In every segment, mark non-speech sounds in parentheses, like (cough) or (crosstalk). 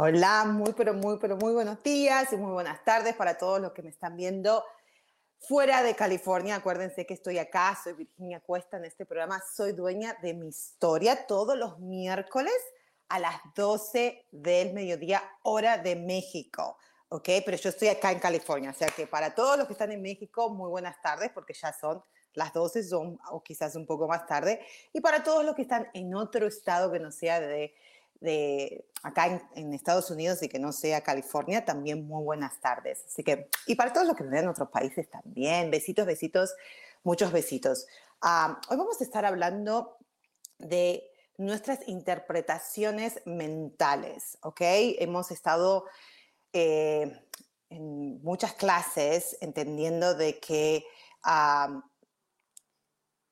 Hola, muy, pero muy, pero muy buenos días y muy buenas tardes para todos los que me están viendo fuera de California. Acuérdense que estoy acá, soy Virginia Cuesta en este programa, soy dueña de mi historia todos los miércoles a las 12 del mediodía, hora de México. ¿Ok? Pero yo estoy acá en California, o sea que para todos los que están en México, muy buenas tardes, porque ya son las 12 son, o quizás un poco más tarde. Y para todos los que están en otro estado que no sea de de acá en, Estados Unidos y que no sea California, también muy buenas tardes. Así que, y para todos los que ven en otros países también, besitos, besitos, muchos besitos. hoy vamos a estar hablando de nuestras interpretaciones mentales, ¿ok? Hemos estado eh, en muchas clases entendiendo de que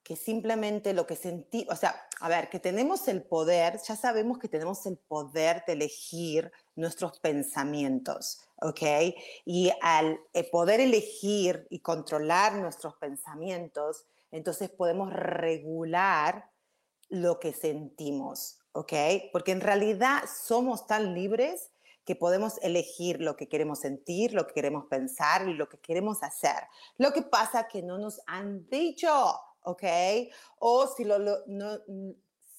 que simplemente lo que sentí, o sea, a ver, que tenemos el poder, ya sabemos que tenemos el poder de elegir nuestros pensamientos, ¿ok? Y al eh, poder elegir y controlar nuestros pensamientos, entonces podemos regular lo que sentimos, ¿ok? Porque en realidad somos tan libres que podemos elegir lo que queremos sentir, lo que queremos pensar y lo que queremos hacer. Lo que pasa que no nos han dicho ¿ok? O si, lo, no,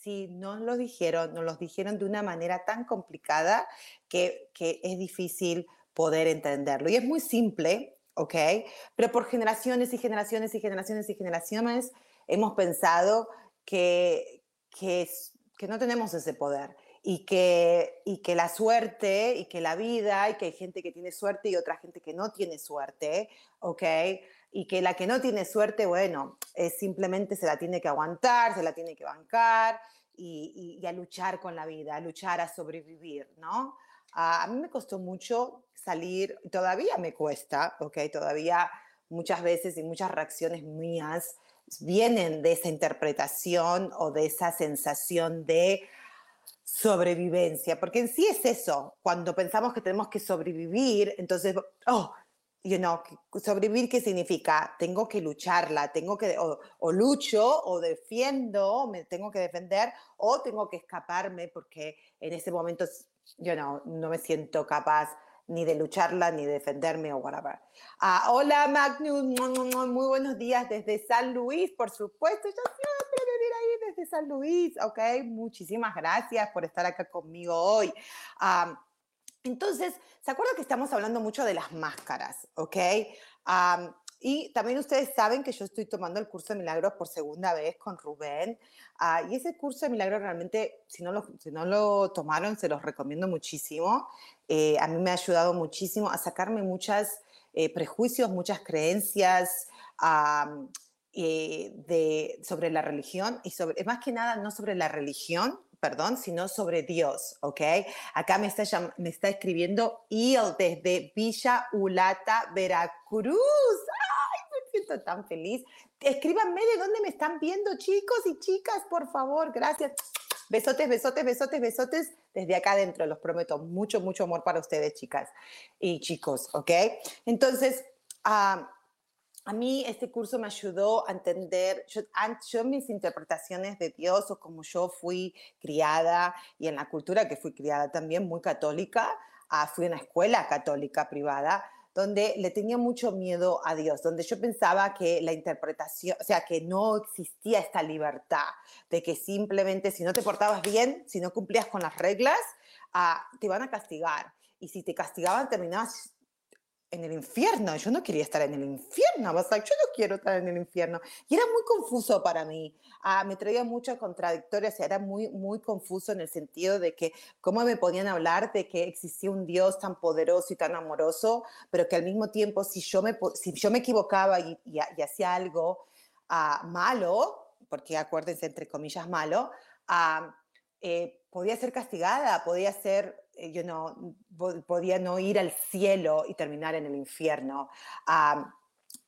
si no lo dijeron, nos lo dijeron de una manera tan complicada que, que es difícil poder entenderlo. Y es muy simple, ¿ok? Pero por generaciones y generaciones y generaciones y generaciones hemos pensado que, que, que no tenemos ese poder y que, y que la suerte y que la vida y que hay gente que tiene suerte y otra gente que no tiene suerte, ¿ok? Y que la que no tiene suerte, bueno, es simplemente se la tiene que aguantar, se la tiene que bancar y, a luchar con la vida, a luchar a sobrevivir, ¿no? A, mí me costó mucho salir, todavía me cuesta, ¿ok? Todavía muchas veces y muchas reacciones mías vienen de esa interpretación o de esa sensación de sobrevivencia, porque en sí es eso, cuando pensamos que tenemos que sobrevivir, entonces, oh, you know, sobrevivir, ¿qué significa? Tengo que lucharla, tengo que, o, lucho, o defiendo, me tengo que defender, o tengo que escaparme porque en ese momento, yo no me siento capaz ni de lucharla, ni de defenderme o whatever. Ah, hola Magnus, muy buenos días desde San Luis, por supuesto, yo siempre vivir ahí desde San Luis, ok, muchísimas gracias por estar acá conmigo hoy. Entonces, ¿se acuerdan que estamos hablando mucho de las máscaras? ¿Ok? y también ustedes saben que yo estoy tomando el curso de milagros por segunda vez con Rubén. Ah, y ese curso de milagros realmente, si no lo, si no lo tomaron, se los recomiendo muchísimo. Eh, a mí me ha ayudado muchísimo a sacarme muchos eh, prejuicios, muchas creencias. Eh, de, sobre la religión y sobre, más que nada, no sobre la religión, perdón, sino sobre Dios, ¿ok? Acá me está, escribiendo Il desde Villa Ulata, Veracruz. ¡Ay, me siento tan feliz! Escríbanme de dónde me están viendo, chicos y chicas, por favor, gracias. Besotes, besotes, besotes, besotes desde acá adentro, los prometo. Mucho, mucho amor para ustedes, chicas y chicos, ¿ok? Entonces, ah, a mí este curso me ayudó a entender, yo, mis interpretaciones de Dios o como yo fui criada y en la cultura que fui criada también muy católica, ah, fui a una escuela católica privada donde le tenía mucho miedo a Dios, donde yo pensaba que la interpretación, o sea, que no existía esta libertad, de que simplemente si no te portabas bien, si no cumplías con las reglas, ah, te iban a castigar. Y si te castigaban, terminabas en el infierno. Yo no quería estar en el infierno. Was like, yo no quiero estar en el infierno. Y era muy confuso para mí. Ah, me traía muchas contradictorias. Era muy, muy confuso en el sentido de que cómo me podían hablar de que existía un Dios tan poderoso y tan amoroso, pero que al mismo tiempo si yo me, si yo me equivocaba y, y, hacía algo ah, malo, porque acuérdense entre comillas malo, ah, eh, podía ser castigada, podía ser eh, yo no, podía no ir al cielo y terminar en el infierno.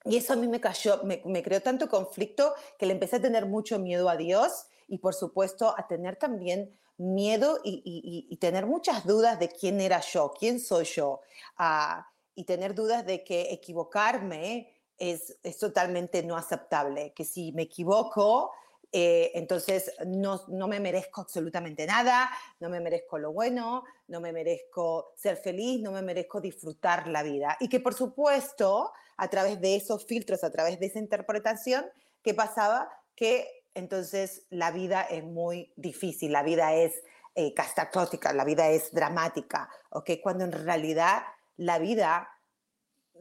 y eso a mí me cayó, me, creó tanto conflicto que le empecé a tener mucho miedo a Dios y por supuesto a tener también miedo y, tener muchas dudas de quién era yo, quién soy yo, ah, y tener dudas de que equivocarme es, es totalmente no aceptable, que si me equivoco, eh, entonces, no, no, me merezco absolutamente nada, no me merezco lo bueno, no me merezco ser feliz, no me merezco disfrutar la vida. Y que, por supuesto, a través de esos filtros, a través de esa interpretación, ¿qué pasaba? Que entonces la vida es muy difícil, la vida es eh, catastrófica, la vida es dramática, ¿ok? Cuando en realidad la vida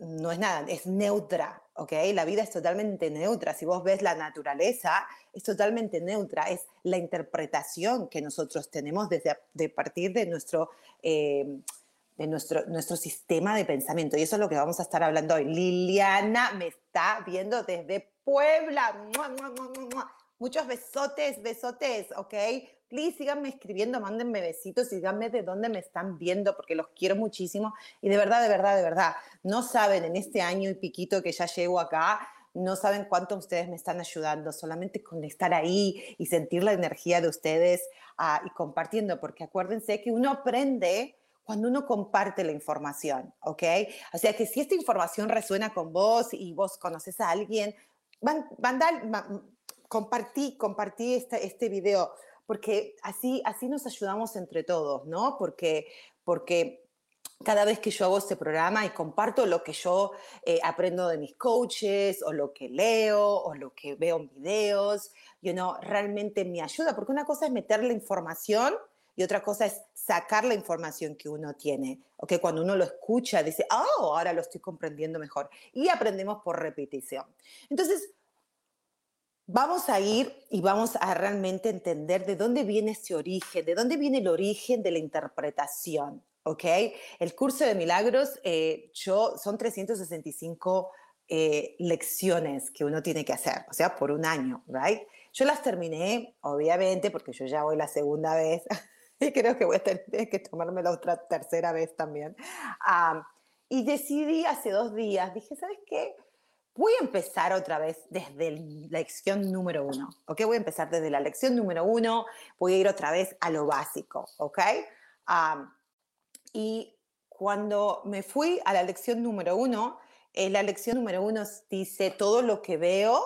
no es nada, es neutra, ¿ok? La vida es totalmente neutra. Si vos ves la naturaleza, es totalmente neutra. Es la interpretación que nosotros tenemos desde de partir de nuestro... Eh, de nuestro, nuestro sistema de pensamiento. Y eso es lo que vamos a estar hablando hoy. Liliana me está viendo desde Puebla. Muchos besotes, besotes, ¿ok? Please síganme escribiendo, mándenme besitos y díganme de dónde me están viendo porque los quiero muchísimo y de verdad, de verdad, de verdad, no saben en este año y piquito que ya llego acá, no saben cuánto ustedes me están ayudando, solamente con estar ahí y sentir la energía de ustedes ah, y compartiendo, porque acuérdense que uno aprende cuando uno comparte la información, ¿ok? O sea que si esta información resuena con vos y vos conoces a alguien, van, van, compartí, compartí este, este video porque así, así nos ayudamos entre todos, ¿no? Porque, porque cada vez que yo hago este programa y comparto lo que yo eh, aprendo de mis coaches o lo que leo o lo que veo en videos, you know, realmente me ayuda, porque una cosa es meter la información y otra cosa es sacar la información que uno tiene, o que cuando uno lo escucha dice, oh, ahora lo estoy comprendiendo mejor. Y aprendemos por repetición. Entonces, Vamos a ir y vamos a realmente entender de dónde viene ese origen, de dónde viene el origen de la interpretación, ¿ok? El curso de milagros, eh, yo, son 365 eh, lecciones que uno tiene que hacer, o sea, por un año, ¿right? Yo las terminé, obviamente, porque yo ya voy la segunda vez (laughs) y creo que voy a tener que tomarme la otra tercera vez también. Ah, y decidí hace dos días, dije, ¿sabes qué? Voy a empezar otra vez desde la lección número uno, ¿ok? Voy a empezar desde la lección número uno, voy a ir otra vez a lo básico, ¿ok? y cuando me fui a la lección número uno, eh, la lección número uno dice, todo lo que veo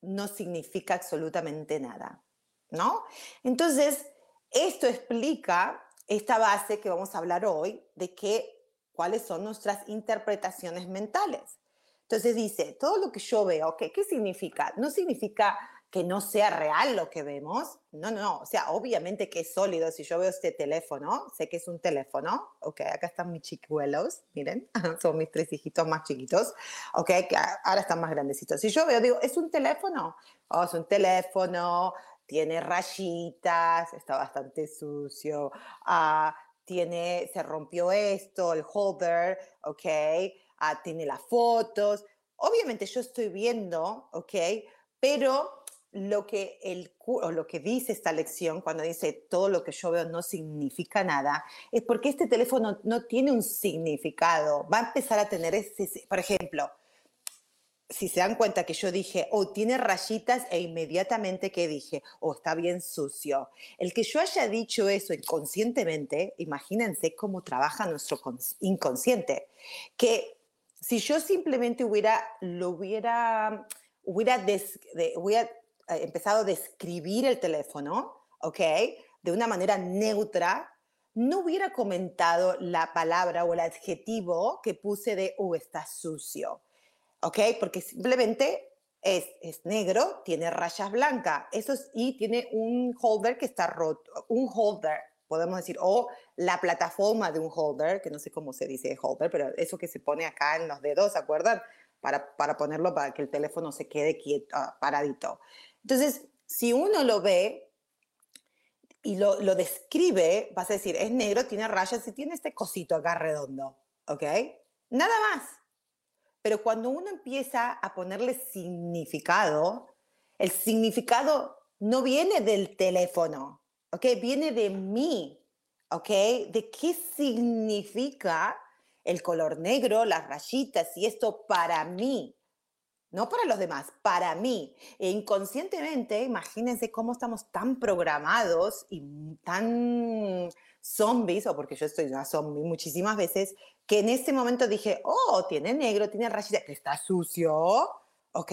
no significa absolutamente nada, ¿no? Entonces, esto explica esta base que vamos a hablar hoy de que, cuáles son nuestras interpretaciones mentales. Entonces dice, todo lo que yo veo, ¿qué, ¿qué significa? No significa que no sea real lo que vemos. No, no, o sea, obviamente que es sólido. Si yo veo este teléfono, sé que es un teléfono. Ok, acá están mis chiquihuelos, miren, (laughs) son mis tres hijitos más chiquitos. Ok, ahora están más grandecitos. Si yo veo, digo, ¿es un teléfono? Oh, es un teléfono, tiene rayitas, está bastante sucio. Ah, tiene, se rompió esto, el holder, ok Ah, tiene las fotos. Obviamente yo estoy viendo, ¿ok? Pero lo que, el, o lo que dice esta lección, cuando dice todo lo que yo veo no significa nada, es porque este teléfono no tiene un significado. Va a empezar a tener ese, por ejemplo, si se dan cuenta que yo dije, oh, tiene rayitas e inmediatamente que dije, oh, está bien sucio. El que yo haya dicho eso inconscientemente, imagínense cómo trabaja nuestro inconsciente, que si yo simplemente hubiera, lo hubiera, hubiera, hubiera eh, empezado a describir el teléfono, ¿ok? De una manera neutra, no hubiera comentado la palabra o el adjetivo que puse de, oh, está sucio, ¿ok? Porque simplemente es, es, negro, tiene rayas blancas, eso y tiene un holder que está roto, un holder, podemos decir, o la plataforma de un holder, que no sé cómo se dice holder, pero eso que se pone acá en los dedos, ¿se acuerdan? Para, para ponerlo para que el teléfono se quede quieto, ah, paradito. Entonces, si uno lo ve y lo, lo describe, vas a decir, es negro, tiene rayas y tiene este cosito acá redondo, ¿ok? Nada más. Pero cuando uno empieza a ponerle significado, el significado no viene del teléfono, ¿ok? Viene de mí, ¿ok? De qué significa el color negro, las rayitas y esto para mí, no para los demás, para mí. E inconscientemente, imagínense cómo estamos tan programados y tan zombies, o porque yo estoy una zombie muchísimas veces, que en ese momento dije, oh, tiene negro, tiene rayitas, está sucio, ¿ok?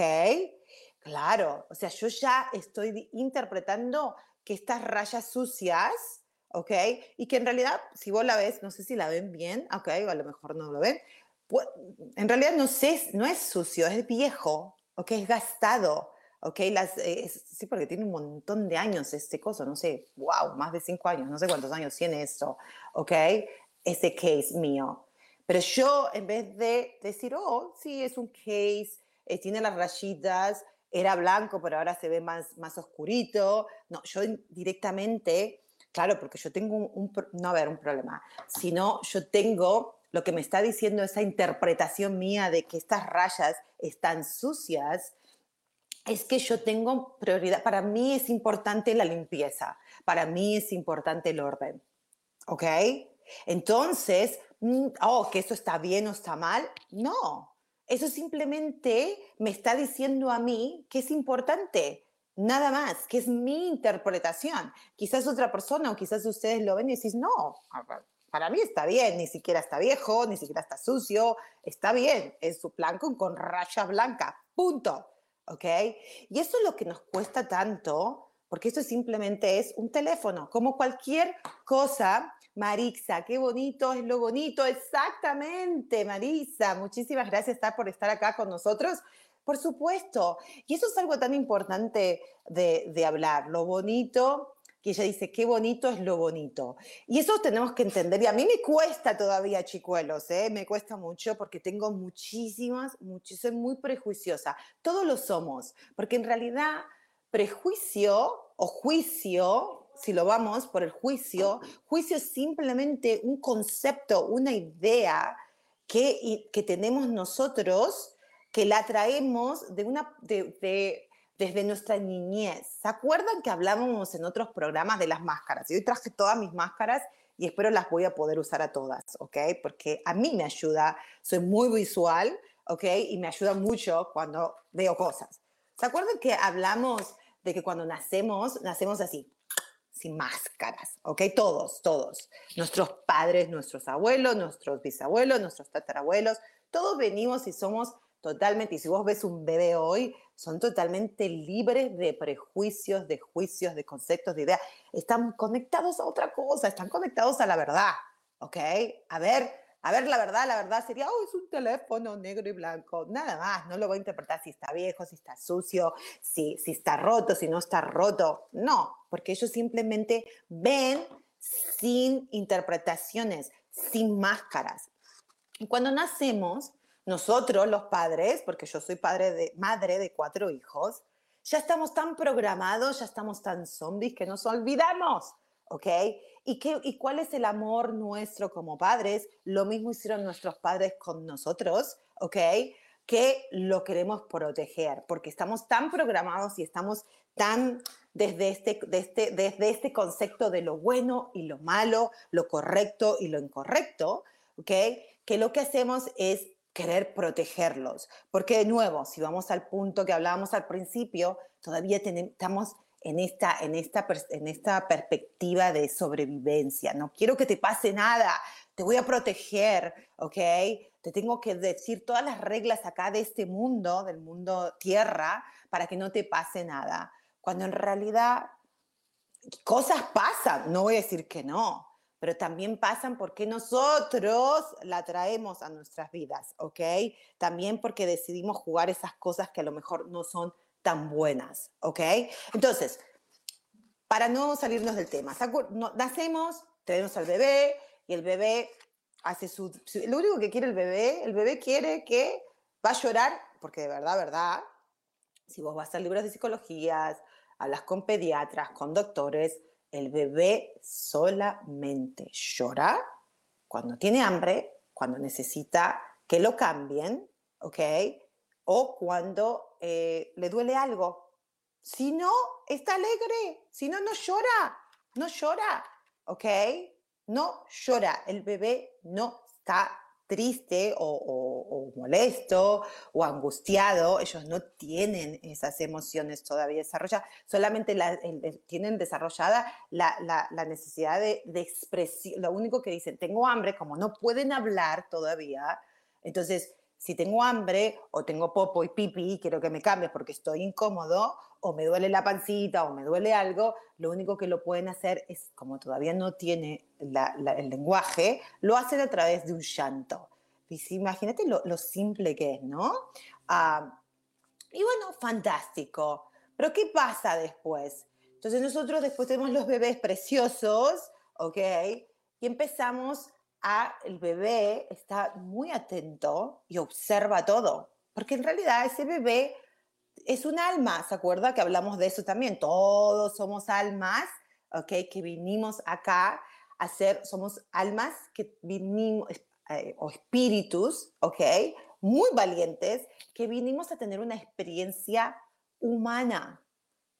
Claro, o sea, yo ya estoy interpretando que estas rayas sucias, ¿ok? Y que en realidad, si vos la ves, no sé si la ven bien, ¿ok? O a lo mejor no lo ven. Pues, en realidad no, sé, no es sucio, es viejo, ¿ok? Es gastado, ¿ok? Las, sí, porque tiene un montón de años este coso, no sé, wow, más de cinco años, no sé cuántos años tiene esto, ¿ok? Ese case mío. Pero yo, en vez de decir, oh, sí, es un case, eh, tiene las rayitas, era blanco, pero ahora se ve más, más oscurito. No, yo directamente, claro, porque yo tengo un, no a ver, un problema, sino yo tengo lo que me está diciendo esa interpretación mía de que estas rayas están sucias, es que yo tengo prioridad, para mí es importante la limpieza, para mí es importante el orden, ¿ok? Entonces, mm, oh, que eso está bien o está mal, no, eso simplemente me está diciendo a mí que es importante, nada más, que es mi interpretación. Quizás otra persona o quizás ustedes lo ven y decís, no, para mí está bien, ni siquiera está viejo, ni siquiera está sucio, está bien, es su blanco con rayas blancas, punto. ¿Ok? Y eso es lo que nos cuesta tanto, porque esto simplemente es un teléfono, como cualquier cosa Marisa, qué bonito es lo bonito. Exactamente, Marisa. Muchísimas gracias por estar acá con nosotros. Por supuesto. Y eso es algo tan importante de, hablar. Lo bonito, que ella dice, qué bonito es lo bonito. Y eso tenemos que entender. Y a mí me cuesta todavía, chicuelos, ¿eh? me cuesta mucho porque tengo muchísimas, muchísimas, soy muy prejuiciosa. Todos lo somos, porque en realidad prejuicio o juicio si lo vamos por el juicio, juicio es simplemente un concepto, una idea que, que tenemos nosotros, que la traemos de una, de, desde nuestra niñez. ¿Se acuerdan que hablábamos en otros programas de las máscaras? Yo traje todas mis máscaras y espero las voy a poder usar a todas, ¿ok? Porque a mí me ayuda, soy muy visual, ¿ok? Y me ayuda mucho cuando veo cosas. ¿Se acuerdan que hablamos de que cuando nacemos, nacemos así? Sin máscaras, ¿ok? Todos, todos. Nuestros padres, nuestros abuelos, nuestros bisabuelos, nuestros tatarabuelos, todos venimos y somos totalmente, y si vos ves un bebé hoy, son totalmente libres de prejuicios, de juicios, de conceptos, de ideas. Están conectados a otra cosa, están conectados a la verdad, ¿ok? A ver, a ver, la verdad, la verdad sería, oh, es un teléfono negro y blanco. Nada más, no lo voy a interpretar si está viejo, si está sucio, si, si está roto, si no está roto. No, porque ellos simplemente ven sin interpretaciones, sin máscaras. Y cuando nacemos, nosotros los padres, porque yo soy padre de, madre de cuatro hijos, ya estamos tan programados, ya estamos tan zombies que nos olvidamos, ¿ok? ¿Y, qué, ¿Y cuál es el amor nuestro como padres? Lo mismo hicieron nuestros padres con nosotros, ¿ok? Que lo queremos proteger, porque estamos tan programados y estamos tan desde este, este, desde este concepto de lo bueno y lo malo, lo correcto y lo incorrecto, ¿ok? Que lo que hacemos es querer protegerlos. Porque de nuevo, si vamos al punto que hablábamos al principio, todavía tenemos, estamos en esta, en, esta, en esta perspectiva de sobrevivencia. No quiero que te pase nada, te voy a proteger, ¿ok? Te tengo que decir todas las reglas acá de este mundo, del mundo tierra, para que no te pase nada. Cuando en realidad cosas pasan, no voy a decir que no, pero también pasan porque nosotros la traemos a nuestras vidas, ¿ok? También porque decidimos jugar esas cosas que a lo mejor no son tan buenas, ¿ok? Entonces, para no salirnos del tema, nacemos, tenemos al bebé y el bebé hace su, Lo único que quiere el bebé, el bebé quiere que va a llorar, porque de verdad, verdad, si vos vas a libros de psicologías, hablas con pediatras, con doctores, el bebé solamente llora cuando tiene hambre, cuando necesita que lo cambien, ¿ok? O cuando eh, le duele algo. Si no, está alegre. Si no, no llora. No llora, ¿ok? No llora. El bebé no está triste o, molesto o angustiado, ellos no tienen esas emociones todavía desarrolladas, solamente tienen desarrollada la, necesidad de, de, expresión. Lo único que dicen, tengo hambre, como no pueden hablar todavía, entonces si tengo hambre o tengo popo y pipi y quiero que me cambie porque estoy incómodo o me duele la pancita o me duele algo, lo único que lo pueden hacer es, como todavía no tiene el lenguaje, lo hacen a través de un llanto. Imagínate lo, simple que es, ¿no? Ah, y bueno, fantástico. Pero ¿qué pasa después? Entonces nosotros después tenemos los bebés preciosos, ¿ok? Y empezamos el bebé está muy atento y observa todo, porque en realidad ese bebé es un alma, ¿se acuerda que hablamos de eso también? Todos somos almas, ¿ok? Que vinimos acá a ser, somos almas que vinimos, eh, o espíritus, ¿ok? Muy valientes, que vinimos a tener una experiencia humana.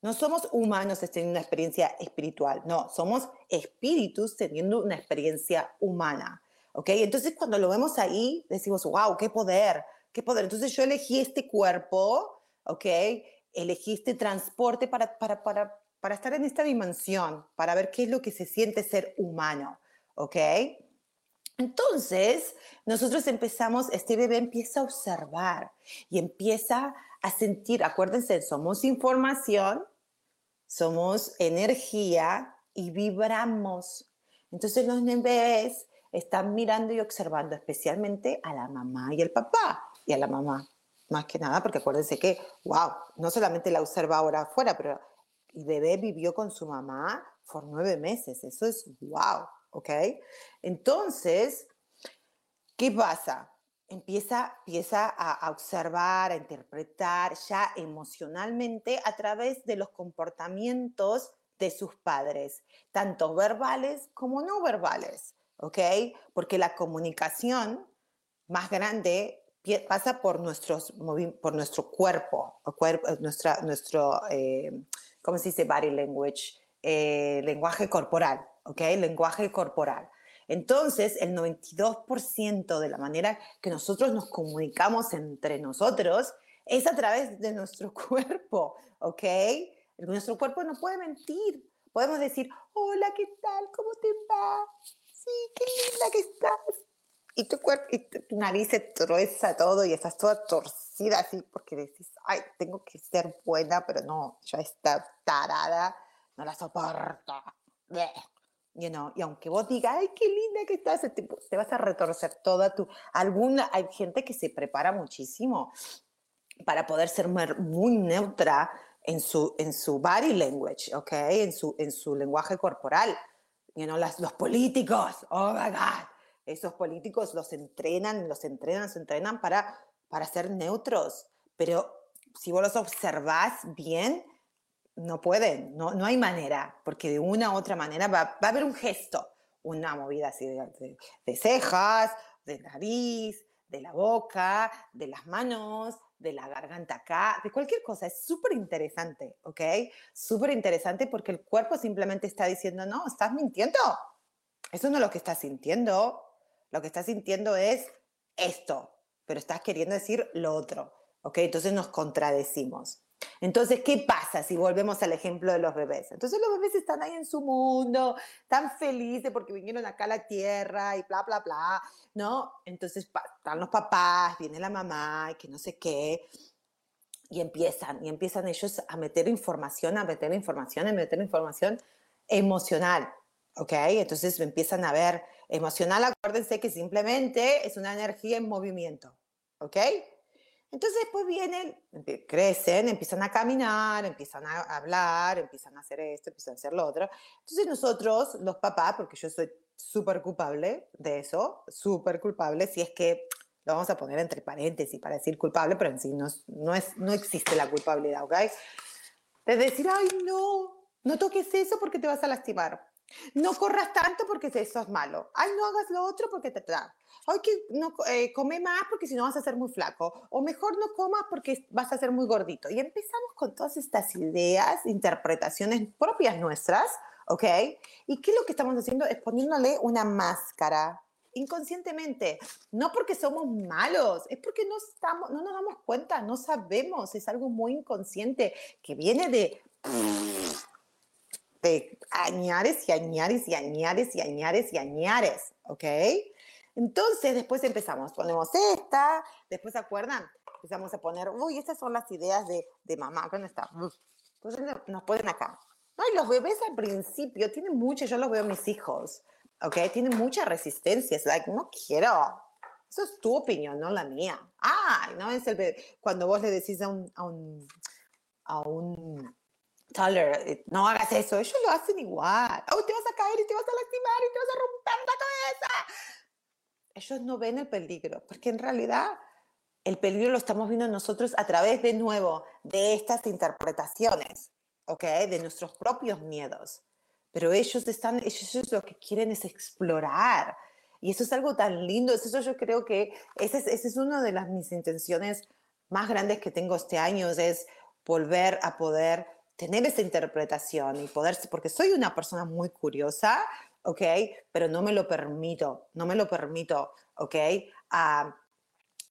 No somos humanos teniendo una experiencia espiritual, no, somos espíritus teniendo una experiencia humana. ¿Ok? Entonces cuando lo vemos ahí, decimos, wow, qué poder, qué poder. Entonces yo elegí este cuerpo, ¿ok? Elegí este transporte para, para, para, para estar en esta dimensión, para ver qué es lo que se siente ser humano, ¿ok? Entonces, nosotros empezamos, este bebé empieza a observar y empieza a sentir, acuérdense, somos información, somos energía y vibramos. Entonces los bebés están mirando y observando especialmente a la mamá y el papá, y a la mamá más que nada, porque acuérdense que, wow, no solamente la observa ahora afuera, pero el bebé vivió con su mamá por nueve meses, eso es wow, ¿ok? Entonces, ¿qué pasa? Empieza, empieza a, observar, a interpretar ya emocionalmente a través de los comportamientos de sus padres, tanto verbales como no verbales, ¿ok? Porque la comunicación más grande pasa por, nuestro cuerpo, cuerpo nuestra, nuestro, eh, ¿cómo se dice? Body language, eh, lenguaje corporal, ¿ok? Lenguaje corporal. Entonces, el 92% de la manera que nosotros nos comunicamos entre nosotros es a través de nuestro (laughs) cuerpo, ¿ok? Nuestro cuerpo no puede mentir. Podemos decir, hola, ¿qué tal? ¿Cómo te va? Sí, qué linda que estás. Y tu, cuerpo, y tu nariz se trueza todo y estás toda torcida así porque decís, ay, tengo que ser buena, pero no, ya está tarada, no la soporto y aunque vos digas, ay, qué linda que estás, te, vas a retorcer toda tu... Alguna, hay gente que se prepara muchísimo para poder ser muy neutra en su, en su body language, ¿ok? En su, en su lenguaje corporal. You know, las, los políticos, oh my God, esos políticos los entrenan, los entrenan, se entrenan para, para ser neutros. Pero si vos los observás bien, no pueden, no, no hay manera, porque de una u otra manera va, a haber un gesto, una movida así de, cejas, de nariz, de la boca, de las manos, de la garganta acá, de cualquier cosa. Es súper interesante, ¿ok? Súper interesante porque el cuerpo simplemente está diciendo, no, estás mintiendo. Eso no es lo que estás sintiendo. Lo que estás sintiendo es esto, pero estás queriendo decir lo otro, ¿ok? Entonces nos contradecimos. Entonces, ¿qué pasa si volvemos al ejemplo de los bebés? Entonces los bebés están ahí en su mundo, tan felices porque vinieron acá a la tierra y bla, bla, bla, ¿no? Entonces están los papás, viene la mamá y que no sé qué, y empiezan, y empiezan ellos a meter información, a meter información, a meter información emocional, ¿ok? Entonces empiezan a ver emocional, acuérdense que simplemente es una energía en movimiento, ¿ok? Entonces después vienen, crecen, empiezan a caminar, empiezan a hablar, empiezan a hacer esto, empiezan a hacer lo otro. Entonces nosotros, los papás, porque yo soy súper culpable de eso, súper culpable, si es que lo vamos a poner entre paréntesis para decir culpable, pero en sí no, no, es, no existe la culpabilidad, ¿ok? De decir, ay, no, no toques eso porque te vas a lastimar. No corras tanto porque eso es malo. Ay, no hagas lo otro porque te da. Ay, que no eh, come más porque si no vas a ser muy flaco. O mejor no comas porque vas a ser muy gordito. Y empezamos con todas estas ideas, interpretaciones propias nuestras, ¿ok? Y qué es lo que estamos haciendo es poniéndole una máscara inconscientemente. No porque somos malos, es porque no, estamos, no nos damos cuenta, no sabemos. Es algo muy inconsciente que viene de de añares y añares y añares y añares y añares, ¿ok? Entonces, después empezamos, ponemos esta, después, ¿se acuerdan? Empezamos a poner, uy, estas son las ideas de, de mamá, ¿dónde está? Entonces nos ponen acá. Ay, los bebés al principio tienen mucho, yo los veo a mis hijos, ¿ok? Tienen mucha resistencia, es like, no quiero. Eso es tu opinión, no la mía. Ay, no es el bebé. Cuando vos le decís a un, a un, a un Tyler, eh, no hagas eso, ellos lo hacen igual. Oh, te vas a caer y te vas a lastimar y te vas a romper la cabeza. Ellos no ven el peligro, porque en realidad el peligro lo estamos viendo nosotros a través de nuevo de estas interpretaciones, ¿ok? De nuestros propios miedos. Pero ellos están, ellos lo que quieren es explorar. Y eso es algo tan lindo. Eso yo creo que esa es, ese es una de las mis intenciones más grandes que tengo este año, es volver a poder tener esa interpretación y poder, porque soy una persona muy curiosa, ¿ok? Pero no me lo permito, no me lo permito, ¿ok? Uh,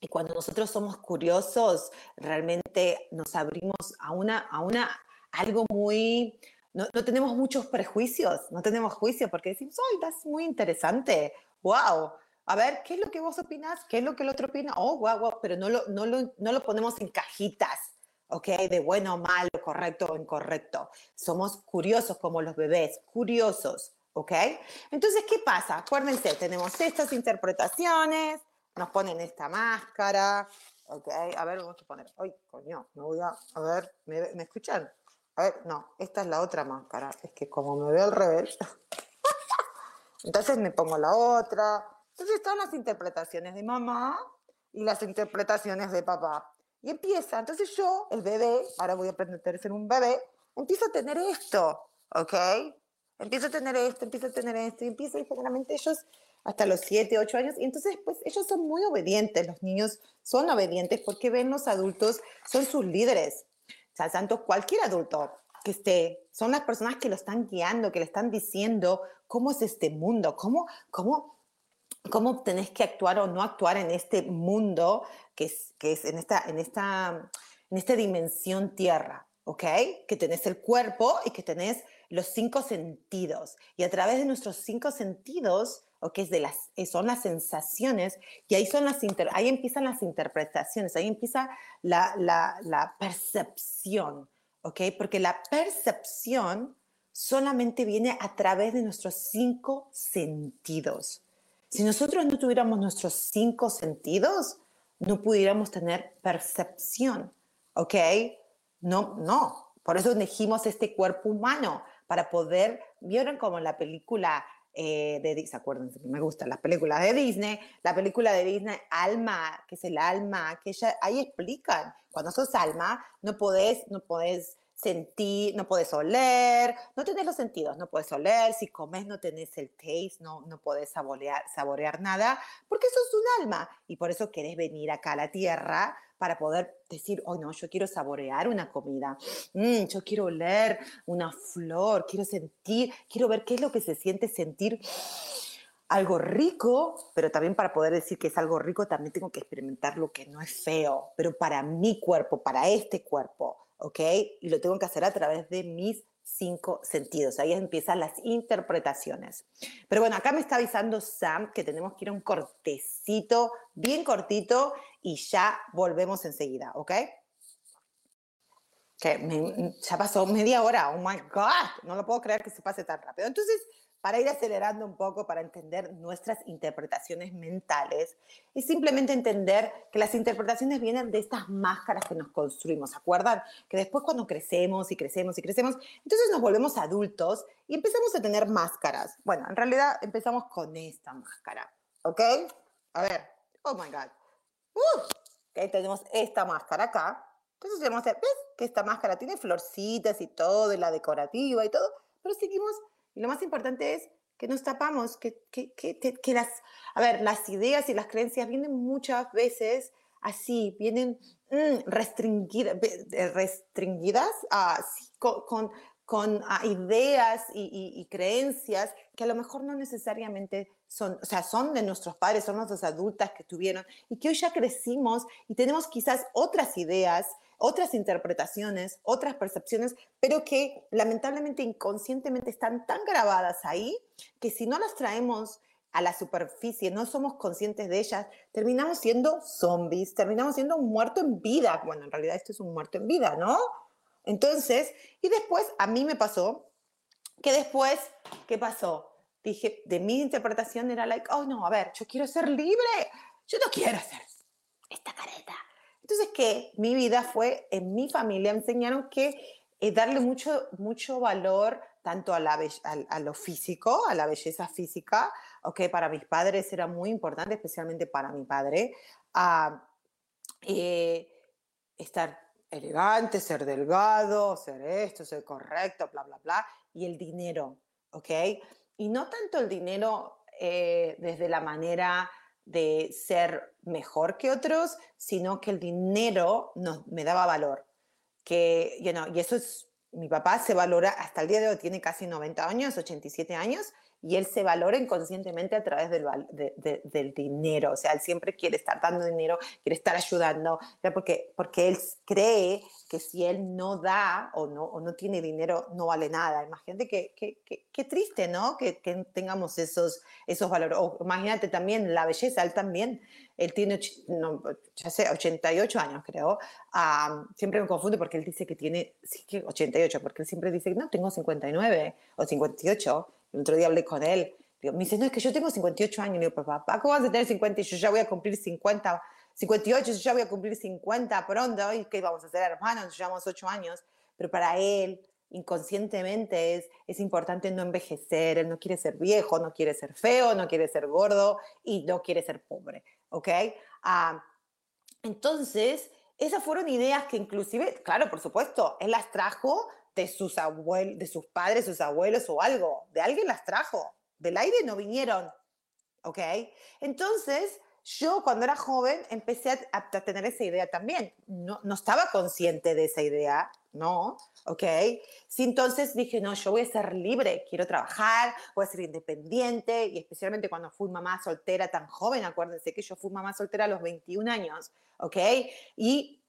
y cuando nosotros somos curiosos, realmente nos abrimos a una, a una, algo muy, no, no tenemos muchos prejuicios, no tenemos juicio, porque decimos, ¡ay, es muy interesante! ¡Wow! A ver, ¿qué es lo que vos opinas? ¿Qué es lo que el otro opina? ¡Oh, wow, wow! Pero no lo, no lo, no lo ponemos en cajitas, ¿ok? De bueno, malo, correcto o incorrecto. Somos curiosos como los bebés, curiosos, ¿ok? Entonces, ¿qué pasa? Acuérdense, tenemos estas interpretaciones, nos ponen esta máscara, ¿ok? A ver, vamos a poner, ay, coño, me voy a, a ver, ¿me, ¿me escuchan? A ver, no, esta es la otra máscara, es que como me veo al revés, (laughs) entonces me pongo la otra. Entonces están las interpretaciones de mamá y las interpretaciones de papá. Y empieza, entonces yo, el bebé, ahora voy a aprender a ser un bebé, empiezo a tener esto, ¿ok? Empiezo a tener esto, empiezo a tener esto, y empiezo, y generalmente ellos hasta los 7, 8 años, y entonces pues ellos son muy obedientes, los niños son obedientes porque ven los adultos, son sus líderes, o sea, tanto cualquier adulto que esté, son las personas que lo están guiando, que le están diciendo cómo es este mundo, cómo, cómo, cómo tenés que actuar o no actuar en este mundo que es, que es en, esta, en, esta, en esta dimensión tierra, ¿ok? Que tenés el cuerpo y que tenés los cinco sentidos. Y a través de nuestros cinco sentidos, ¿ok? Es de las, eh, son las sensaciones y ahí, son las ahí empiezan las interpretaciones, ahí empieza la, la, la percepción, ¿ok? Porque la percepción solamente viene a través de nuestros cinco sentidos. Si nosotros no tuviéramos nuestros cinco sentidos, no pudiéramos tener percepción, ¿ok? No, no. Por eso elegimos este cuerpo humano, para poder, vieron como en la película eh, de Disney, acuérdense que me gustan las películas de Disney, la película de Disney, Alma, que es el alma, que ella, ahí explican, cuando sos alma, no podés, no podés sentir, no puedes oler, no tenés los sentidos, no puedes oler, si comes no tenés el taste, no, no puedes saborear, saborear nada, porque eso es un alma y por eso querés venir acá a la tierra para poder decir, oh no, yo quiero saborear una comida, mm, yo quiero oler una flor, quiero sentir, quiero ver qué es lo que se siente sentir algo rico, pero también para poder decir que es algo rico, también tengo que experimentar lo que no es feo, pero para mi cuerpo, para este cuerpo. ¿Ok? Y lo tengo que hacer a través de mis cinco sentidos. Ahí empiezan las interpretaciones. Pero bueno, acá me está avisando Sam que tenemos que ir a un cortecito, bien cortito, y ya volvemos enseguida, ¿ok? Que ya pasó media hora, oh my God, no lo puedo creer que se pase tan rápido. Entonces, para ir acelerando un poco, para entender nuestras interpretaciones mentales, es simplemente entender que las interpretaciones vienen de estas máscaras que nos construimos. ¿Se acuerdan? Que después cuando crecemos y crecemos y crecemos, entonces nos volvemos adultos y empezamos a tener máscaras. Bueno, en realidad empezamos con esta máscara, ¿ok? A ver, oh my God. Uh, ok, tenemos esta máscara acá. Entonces ¿ves? Que esta máscara tiene florcitas y todo, y la decorativa y todo, pero seguimos y lo más importante es que nos tapamos, que, que, que, que, las, a ver, las ideas y las creencias vienen muchas veces así, vienen mm, restringidas, restringidas así, con, con, con ah, ideas y, y, creencias que a lo mejor no necesariamente son, o sea, son de nuestros padres, son nuestros adultas que tuvieron y que hoy ya crecimos y tenemos quizás otras ideas otras interpretaciones, otras percepciones, pero que lamentablemente inconscientemente están tan grabadas ahí que si no las traemos a la superficie, no somos conscientes de ellas, terminamos siendo zombies, terminamos siendo un muerto en vida. Bueno, en realidad esto es un muerto en vida, ¿no? Entonces, y después a mí me pasó que después, ¿qué pasó? Dije, de mi interpretación era like, oh no, a ver, yo quiero ser libre, yo no quiero ser entonces, que mi vida fue, en mi familia me enseñaron que eh, darle mucho, mucho valor tanto a, lo físico, a la belleza física, que para mis padres era muy importante, especialmente para mi padre, a eh, estar elegante, ser delgado, ser esto, ser correcto, bla, bla, bla, y el dinero, ¿ok? Y no tanto el dinero eh, desde la manera de ser mejor que otros, sino que el dinero nos, me daba valor. Que, you know, y eso es, mi papá se valora, hasta el día de hoy tiene casi 90 años, 87 años, y él se valora inconscientemente a través del, del dinero. O sea, él siempre quiere estar dando dinero, quiere estar ayudando, porque, porque él cree que si él no da o no, o no tiene dinero, no vale nada. Imagínate que, que, triste, ¿no? Que, tengamos esos, esos valores. O imagínate también la belleza, él también, él tiene, no, ya sé, 88 años, creo. siempre me confundo porque él dice que tiene, sí que 88, porque él siempre dice, no, tengo 59 o 58 el otro día hablé con él. me dice, no, es que yo tengo 58 años. Y digo, papá, ¿cómo vas a tener 50 y yo ya voy a cumplir 50? 58, yo ya voy a cumplir 50 pronto. ¿Y qué vamos a hacer, hermanos? Llevamos 8 años. Pero para él, inconscientemente, es, es importante no envejecer. Él no quiere ser viejo, no quiere ser feo, no quiere ser gordo y no quiere ser pobre. ¿Ok? Ah, entonces, esas fueron ideas que inclusive, claro, por supuesto, él las trajo de sus, abuelos, de sus padres, sus abuelos o algo. De alguien las trajo. Del aire no vinieron. ¿Ok? Entonces, yo cuando era joven empecé a, tener esa idea también. No, no, estaba consciente de esa idea, ¿no? ¿Ok? Sí, entonces dije, no, yo voy a ser libre, quiero trabajar, voy a ser independiente, y especialmente cuando fui mamá soltera tan joven, acuérdense que yo fui mamá soltera a los 21 años, ¿ok? Y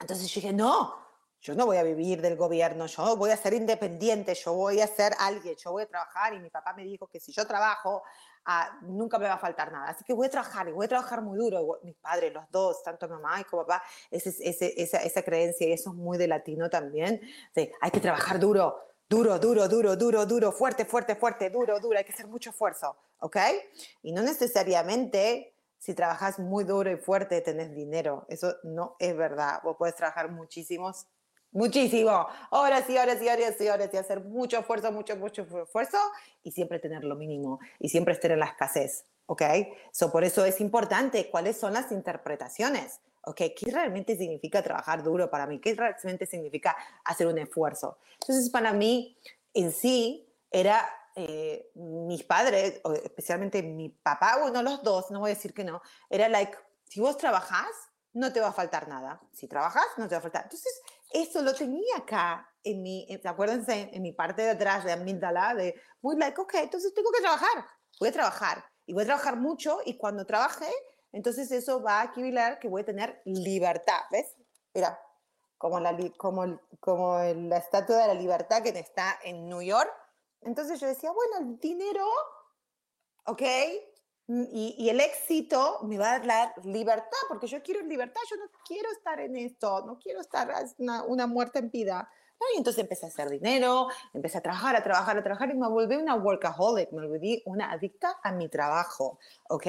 entonces dije, no, yo no voy a vivir del gobierno, yo voy a ser independiente, yo voy a ser alguien, yo voy a trabajar y mi papá me dijo que si yo trabajo, ah, nunca me va a faltar nada. Así que voy a trabajar y voy a trabajar muy duro. Mis padres, los dos, tanto mamá como papá, ese, esa, esa, creencia y eso es muy de latino también. De, hay que trabajar duro, duro, duro, duro, duro, duro, fuerte, fuerte, fuerte, duro, duro, hay que hacer mucho esfuerzo, ¿ok? Y no necesariamente si trabajas muy duro y fuerte tenés dinero. Eso no es verdad. Vos puedes trabajar muchísimos Muchísimo. Horas y horas y horas y horas y hacer mucho esfuerzo, mucho, mucho esfuerzo y siempre tener lo mínimo y siempre estar en la escasez. ¿Ok? So, por eso es importante cuáles son las interpretaciones. ¿Ok? ¿Qué realmente significa trabajar duro para mí? ¿Qué realmente significa hacer un esfuerzo? Entonces, para mí, en sí, era eh, mis padres, especialmente mi papá, bueno, los dos, no voy a decir que no, era like, si vos trabajás, no te va a faltar nada. Si trabajas, no te va a faltar. Entonces, eso lo tenía acá en mi, acuérdense, en mi parte de atrás de amígdala, de muy like, ok, entonces tengo que trabajar, voy a trabajar y voy a trabajar mucho y cuando trabaje, entonces eso va a equivaler que voy a tener libertad, ¿ves? Mira, como la, como, como la estatua de la libertad que está en New York. Entonces yo decía, bueno, el dinero, ok, Mm, y, el éxito me va a dar libertad, porque yo quiero libertad, yo no quiero estar en esto, no quiero estar una, una muerte en vida. Y entonces empecé a hacer dinero, empecé a trabajar, a trabajar, a trabajar y me volví una workaholic, me volví una adicta a mi trabajo, ¿ok?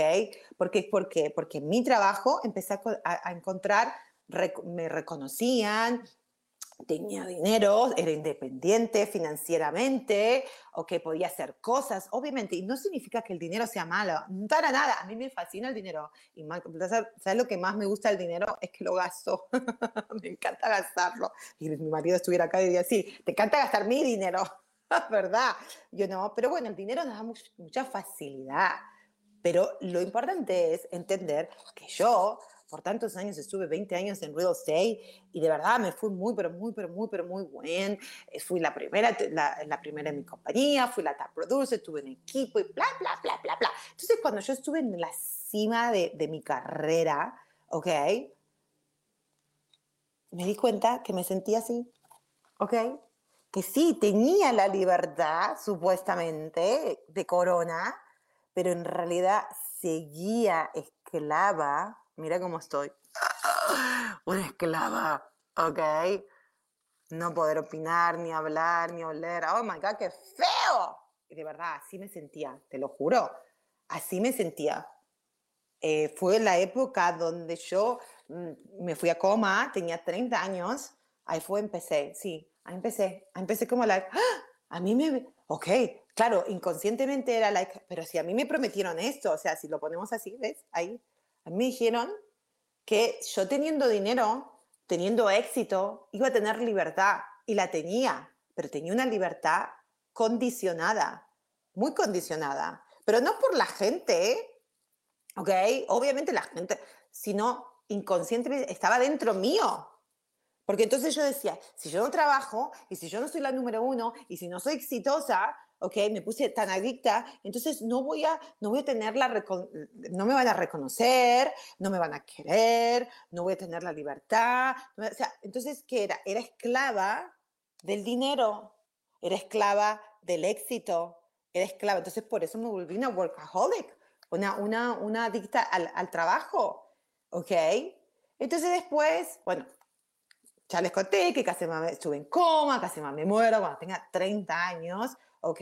¿Por qué? ¿Por qué? Porque en mi trabajo empecé a, a encontrar, me reconocían, tenía dinero, era independiente financieramente, o que podía hacer cosas, obviamente, y no significa que el dinero sea malo, para nada, a mí me fascina el dinero, y ¿sabes lo que más me gusta del dinero? Es que lo gasto, (laughs) me encanta gastarlo, y mi marido estuviera acá y diría, sí, te encanta gastar mi dinero, (laughs) ¿verdad? Yo no, pero bueno, el dinero nos da mucha facilidad, pero lo importante es entender que yo por tantos años, estuve 20 años en real estate y de verdad me fui muy, pero muy, pero muy, pero muy buen. Eh, fui la primera, la, la primera en mi compañía, fui la top producer, estuve en equipo y bla, bla, bla, bla, bla. Entonces, cuando yo estuve en la cima de, de mi carrera, ¿ok? Me di cuenta que me sentía así, ¿ok? Que sí, tenía la libertad, supuestamente, de corona, pero en realidad seguía esclava mira cómo estoy. (laughs) Una esclava, ¿ok? No poder opinar, ni hablar, ni oler. Oh my God, qué feo. Y de verdad, así me sentía, te lo juro. Así me sentía. Eh, fue la época donde yo mm, me fui a coma, tenía 30 años. Ahí fue, empecé, sí, ahí empecé. Ahí empecé como like, ¡Ah! a mí me, ok, claro, inconscientemente era like, pero si a mí me prometieron esto, o sea, si lo ponemos así, ¿ves? Ahí, a mí me dijeron que yo teniendo dinero, teniendo éxito, iba a tener libertad y la tenía, pero tenía una libertad condicionada, muy condicionada, pero no por la gente. ¿ok? Obviamente la gente, sino inconscientemente estaba dentro mío. Porque entonces yo decía, si yo no trabajo y si yo no soy la número uno y si no soy exitosa, ¿ok? Me puse tan adicta, entonces no voy a, no voy a tener la, no me van a reconocer, no me van a querer, no voy a tener la libertad. o sea, entonces, ¿qué era? Era esclava del dinero, era esclava del éxito, era esclava. Entonces, por eso me volví una workaholic, una, una, una adicta al, al trabajo, ¿ok? Entonces después, bueno, ya les conté que casi me estuve en coma, casi me muero cuando tenga 30 años, ¿ok?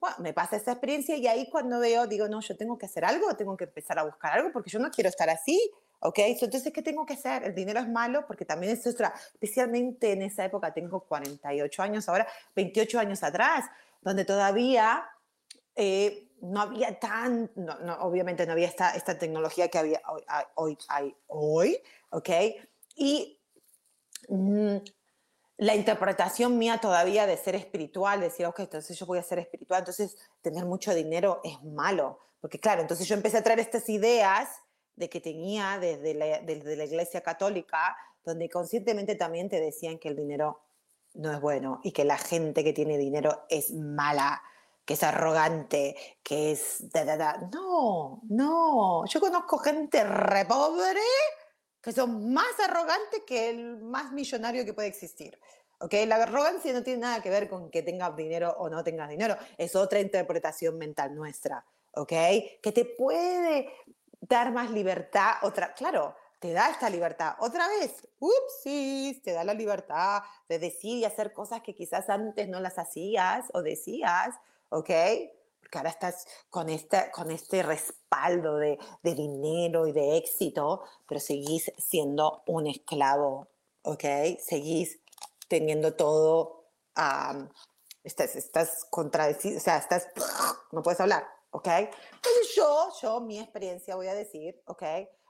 Bueno, me pasa esa experiencia y ahí cuando veo, digo, no, yo tengo que hacer algo, tengo que empezar a buscar algo porque yo no quiero estar así, ¿ok? Entonces, ¿qué tengo que hacer? El dinero es malo porque también es otra, especialmente en esa época, tengo 48 años ahora, 28 años atrás, donde todavía eh, no había tan, no, obviamente no había esta, esta tecnología que había hoy, hoy, hoy, hoy ¿ok? Y mm, la interpretación mía todavía de ser espiritual, decía, ok, entonces yo voy a ser espiritual, entonces tener mucho dinero es malo, porque claro, entonces yo empecé a traer estas ideas de que tenía desde la, iglesia católica, donde conscientemente también te decían que el dinero no es bueno y que la gente que tiene dinero es mala, que es arrogante, que es... No, no, yo conozco gente re pobre que son más arrogantes que el más millonario que puede existir. ¿ok? La arrogancia no tiene nada que ver con que tengas dinero o no tengas dinero, es otra interpretación mental nuestra, ¿ok? Que te puede dar más libertad, otra, claro, te da esta libertad. Otra vez, upsis, te da la libertad de decir y hacer cosas que quizás antes no las hacías o decías, ¿ok? Porque ahora estás con, esta, con este respaldo de, de dinero y de éxito, pero seguís siendo un esclavo, ¿ok? Seguís teniendo todo, estás, estás contradecido, o sea, estás, (laughs) no puedes hablar, ¿ok? Entonces yo, yo, mi experiencia voy a decir, ¿ok?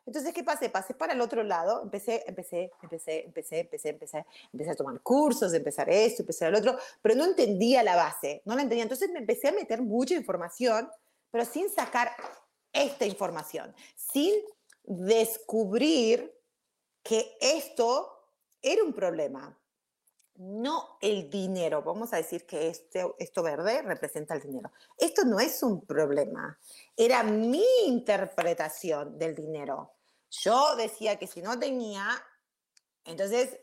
Entonces, ¿qué pasé? Pasé para el otro lado, empecé, empecé, empecé, empecé, empecé, empecé, empecé a tomar cursos, empezar esto, empezar el otro, pero no entendía la base, no la entendía. Entonces me empecé a meter mucha información, pero sin sacar esta información, sin descubrir que esto era un problema, no el dinero. Vamos a decir que este, esto verde representa el dinero. Esto no es un problema. Era mi interpretación del dinero. Yo decía que si no tenía, entonces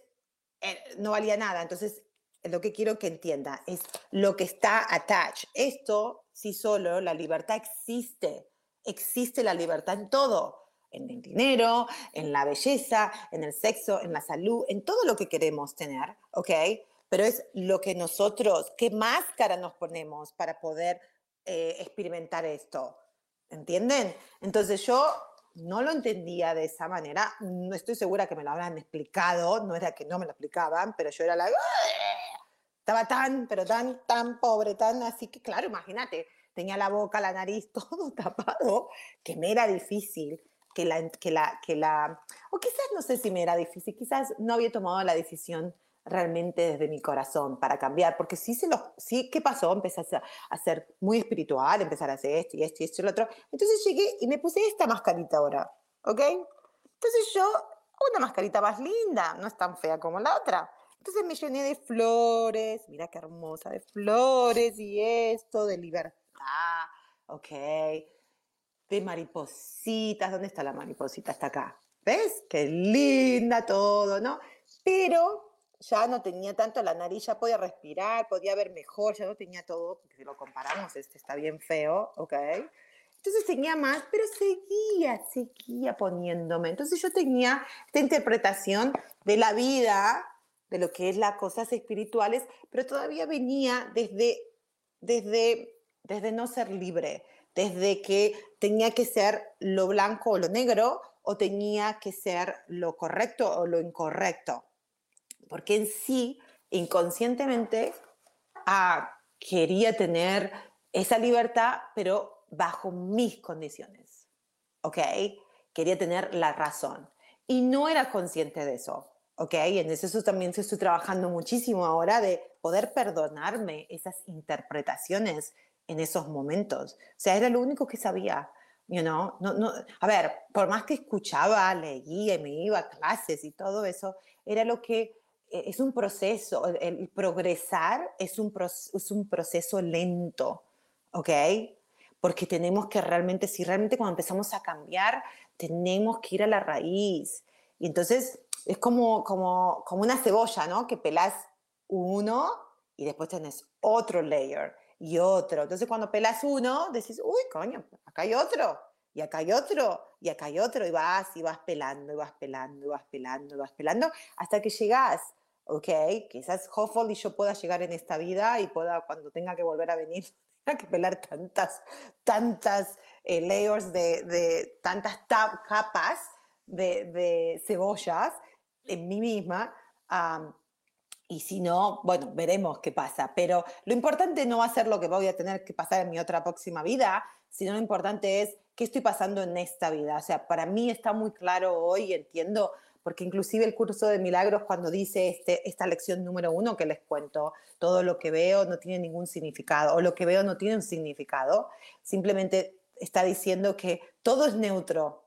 eh, no valía nada. Entonces, lo que quiero que entienda es lo que está attached. Esto, sí solo, la libertad existe. Existe la libertad en todo en el dinero, en la belleza, en el sexo, en la salud, en todo lo que queremos tener, ¿ok? pero es lo que nosotros, qué máscara nos ponemos para poder eh, experimentar esto. ¿Entienden? Entonces yo no lo entendía de esa manera. No estoy segura que me lo habrán explicado, no era que no me lo explicaban, pero yo era la... Estaba tan, pero tan, tan pobre, tan así que, claro, imagínate, tenía la boca, la nariz, (laughs) todo tapado, que me era difícil que la, que la, que la, o quizás no sé si me era difícil, quizás no había tomado la decisión realmente desde mi corazón para cambiar, porque sí, se lo, sí ¿qué pasó? Empecé a, a ser muy espiritual, empezar a hacer esto y esto y esto y lo otro. Entonces llegué y me puse esta mascarita ahora, ¿ok? Entonces yo, una mascarita más linda, no es tan fea como la otra. Entonces me llené de flores, mira qué hermosa, de flores y esto, de libertad, ¿ok? De maripositas, ¿dónde está la mariposita? Está acá. ¿Ves? Qué linda todo, ¿no? Pero ya no tenía tanto la nariz, ya podía respirar, podía ver mejor, ya no tenía todo, porque si lo comparamos, este está bien feo, ¿ok? Entonces tenía más, pero seguía, seguía poniéndome. Entonces yo tenía esta interpretación de la vida, de lo que es las cosas espirituales, pero todavía venía desde, desde, desde no ser libre, desde que tenía que ser lo blanco o lo negro, o tenía que ser lo correcto o lo incorrecto porque en sí, inconscientemente, ah, quería tener esa libertad, pero bajo mis condiciones, ¿ok? Quería tener la razón. Y no era consciente de eso, ¿ok? En eso también estoy trabajando muchísimo ahora de poder perdonarme esas interpretaciones en esos momentos. O sea, era lo único que sabía. You know? no, no, a ver, por más que escuchaba, leía y me iba a clases y todo eso, era lo que es un proceso, el, progresar es un, es un proceso lento, ¿ok? Porque tenemos que realmente, si realmente cuando empezamos a cambiar, tenemos que ir a la raíz. Y entonces es como, como, como una cebolla, ¿no? Que pelas uno y después tenés otro layer y otro. Entonces cuando pelas uno, decís, uy, coño, acá hay otro, y acá hay otro, y acá hay otro, y vas y vas pelando, y vas pelando, y vas pelando, y vas pelando, hasta que llegas ok, quizás hopefully yo pueda llegar en esta vida y pueda, cuando tenga que volver a venir, (laughs) tenga que pelar tantas, tantas eh, layers de, de tantas capas de, de, cebollas en mí misma. y si no, bueno, veremos qué pasa. Pero lo importante no va a ser lo que voy a tener que pasar en mi otra próxima vida, sino lo importante es qué estoy pasando en esta vida. O sea, para mí está muy claro hoy, entiendo porque inclusive el curso de milagros cuando dice este, esta lección número uno que les cuento, todo lo que veo no tiene ningún significado o lo que veo no tiene un significado, simplemente está diciendo que todo es neutro,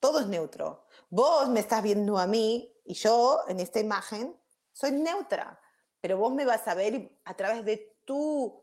todo es neutro. Vos me estás viendo a mí y yo en esta imagen soy neutra, pero vos me vas a ver a través de tu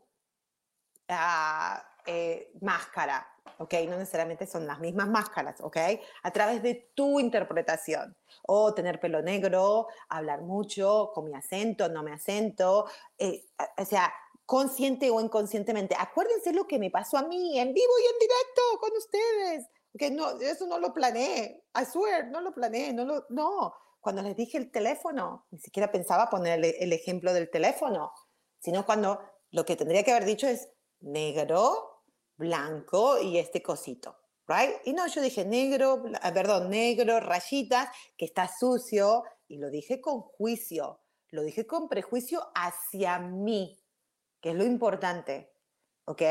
ah, eh, máscara, ¿ok? No necesariamente son las mismas máscaras, ¿ok? A través de tu interpretación. O tener pelo negro, hablar mucho, con mi acento, no me acento, eh, o sea, consciente o inconscientemente. Acuérdense lo que me pasó a mí en vivo y en directo con ustedes. Que no, eso no lo planeé. I swear, no lo planeé, no lo, no. Cuando les dije el teléfono, ni siquiera pensaba poner el ejemplo del teléfono, sino cuando lo que tendría que haber dicho es negro, blanco y este cosito, right? Y no, yo dije negro, ah, perdón, negro, rayitas, que está sucio, y lo dije con juicio, lo dije con prejuicio hacia mí, que es lo importante, ¿ok?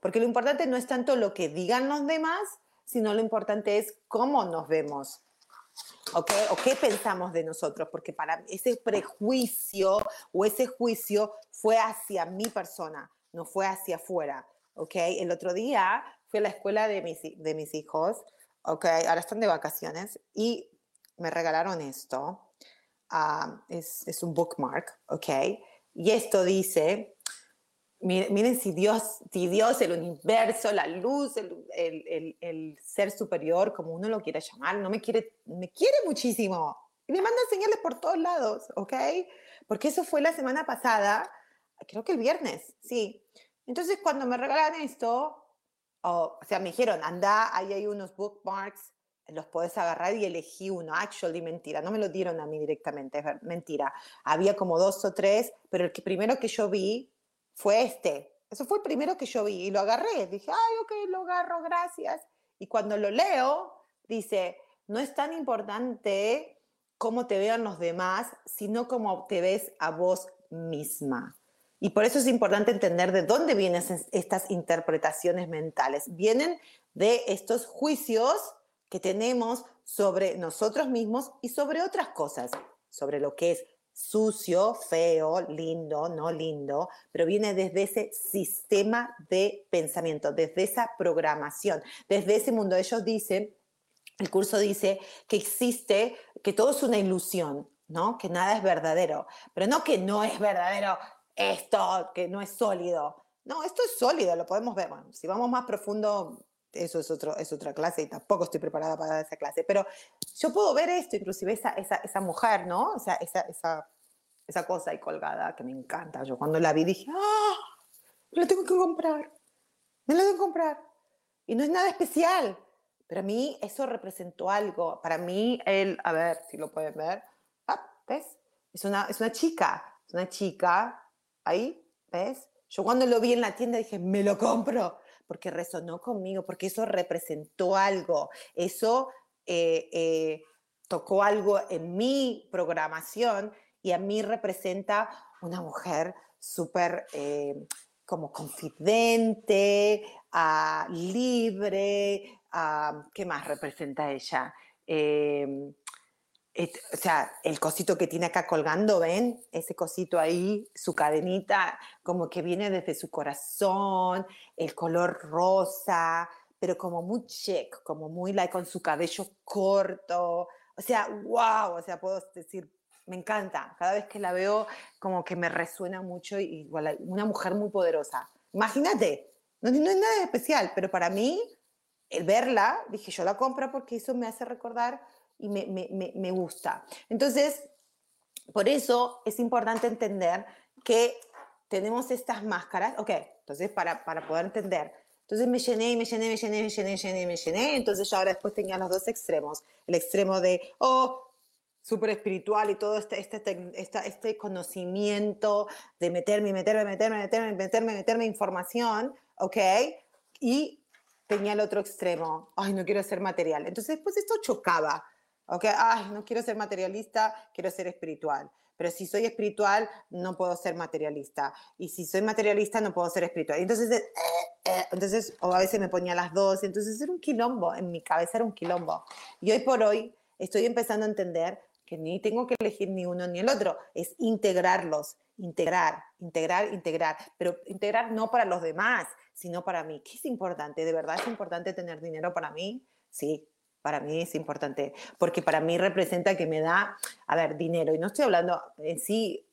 Porque lo importante no es tanto lo que digan los demás, sino lo importante es cómo nos vemos, ¿ok? O qué pensamos de nosotros, porque para ese prejuicio o ese juicio fue hacia mi persona, no fue hacia afuera. ¿Ok? El otro día fui a la escuela de mis, de mis hijos, ¿ok? Ahora están de vacaciones y me regalaron esto. Ah, es, es, un bookmark, ¿ok? Y esto dice, miren, si Dios, si Dios, el universo, la luz, el, el, el, ser superior, como uno lo quiera llamar, no me quiere, me quiere muchísimo. Y me manda señales por todos lados, ¿ok? Porque eso fue la semana pasada, creo que el viernes, sí. Entonces, cuando me regalan esto, o sea, me dijeron, anda, ahí hay unos bookmarks los podés agarrar y elegí uno. Actually, mentira, no me lo dieron a mí directamente, es mentira. Había como dos o tres, pero el que primero que yo vi fue este. Eso fue el primero que yo vi y lo agarré. Dije, ay, ok, lo agarro, gracias. Y cuando lo leo, dice, no es tan importante cómo te vean los demás, sino cómo te ves a vos misma. Y por eso es importante entender de dónde vienen estas interpretaciones mentales. Vienen de estos juicios que tenemos sobre nosotros mismos y sobre otras cosas, sobre lo que es sucio, feo, lindo, no lindo, pero viene desde ese sistema de pensamiento, desde esa programación, desde ese mundo. Ellos dicen, el curso dice que existe, que todo es una ilusión, ¿no? Que nada es verdadero, pero no que no es verdadero esto, que no es sólido. No, esto es sólido, lo podemos ver. Bueno, si vamos más profundo, eso es, otro, es otra clase y tampoco estoy preparada para dar esa clase, pero yo puedo ver esto, inclusive esa, esa, esa mujer, ¿no? O sea, esa, esa, esa cosa ahí colgada que me encanta. Yo cuando la vi dije, ¡ah! Me la tengo que comprar, me la tengo que comprar. Y no es nada especial, pero a mí eso representó algo. Para mí, él, a ver si lo pueden ver, ah, ¿ves? Es una, es una chica, es una chica, ahí, ¿ves? Yo cuando lo vi en la tienda dije, me lo compro porque resonó conmigo, porque eso representó algo, eso eh, eh, tocó algo en mi programación y a mí representa una mujer súper eh, como confidente, ah, libre, ah, ¿qué más representa ella? O sea, el cosito que tiene acá colgando, ¿ven? Ese cosito ahí, su cadenita, como que viene desde su corazón, el color rosa, pero como muy chic, como muy like con su cabello corto. O sea, wow, o sea, puedo decir, me encanta. Cada vez que la veo, como que me resuena mucho y igual, una mujer muy poderosa. Imagínate, no, no es nada especial, pero para mí, el verla, dije, yo la compro porque eso me hace recordar y me, me, me, gusta. Entonces, por eso es importante entender que tenemos estas máscaras, ok, entonces para, para poder entender, entonces me llené, me llené, me llené, me llené, me llené, me llené, entonces yo ahora después tenía los dos extremos, el extremo de, oh, súper espiritual y todo este, este, este, este conocimiento de meterme, meterme, meterme, meterme, meterme, meterme información, ¿ok? Y tenía el otro extremo, ay, no quiero ser material. Entonces, después esto chocaba, ¿ok? Ay, no quiero ser materialista, quiero ser espiritual. Pero si soy espiritual, no puedo ser materialista. Y si soy materialista, no puedo ser espiritual. Entonces, eh, eh, entonces o a veces me ponía las dos. Entonces era un quilombo, en mi cabeza era un quilombo. Y hoy por hoy estoy empezando a entender que ni tengo que elegir ni uno ni el otro, es integrarlos, integrar, integrar, integrar, pero integrar no para los demás, sino para mí. ¿Qué es importante? ¿De verdad es importante tener dinero para mí? Sí, para mí es importante, porque para mí representa que me da, a ver, dinero, y no estoy hablando en sí,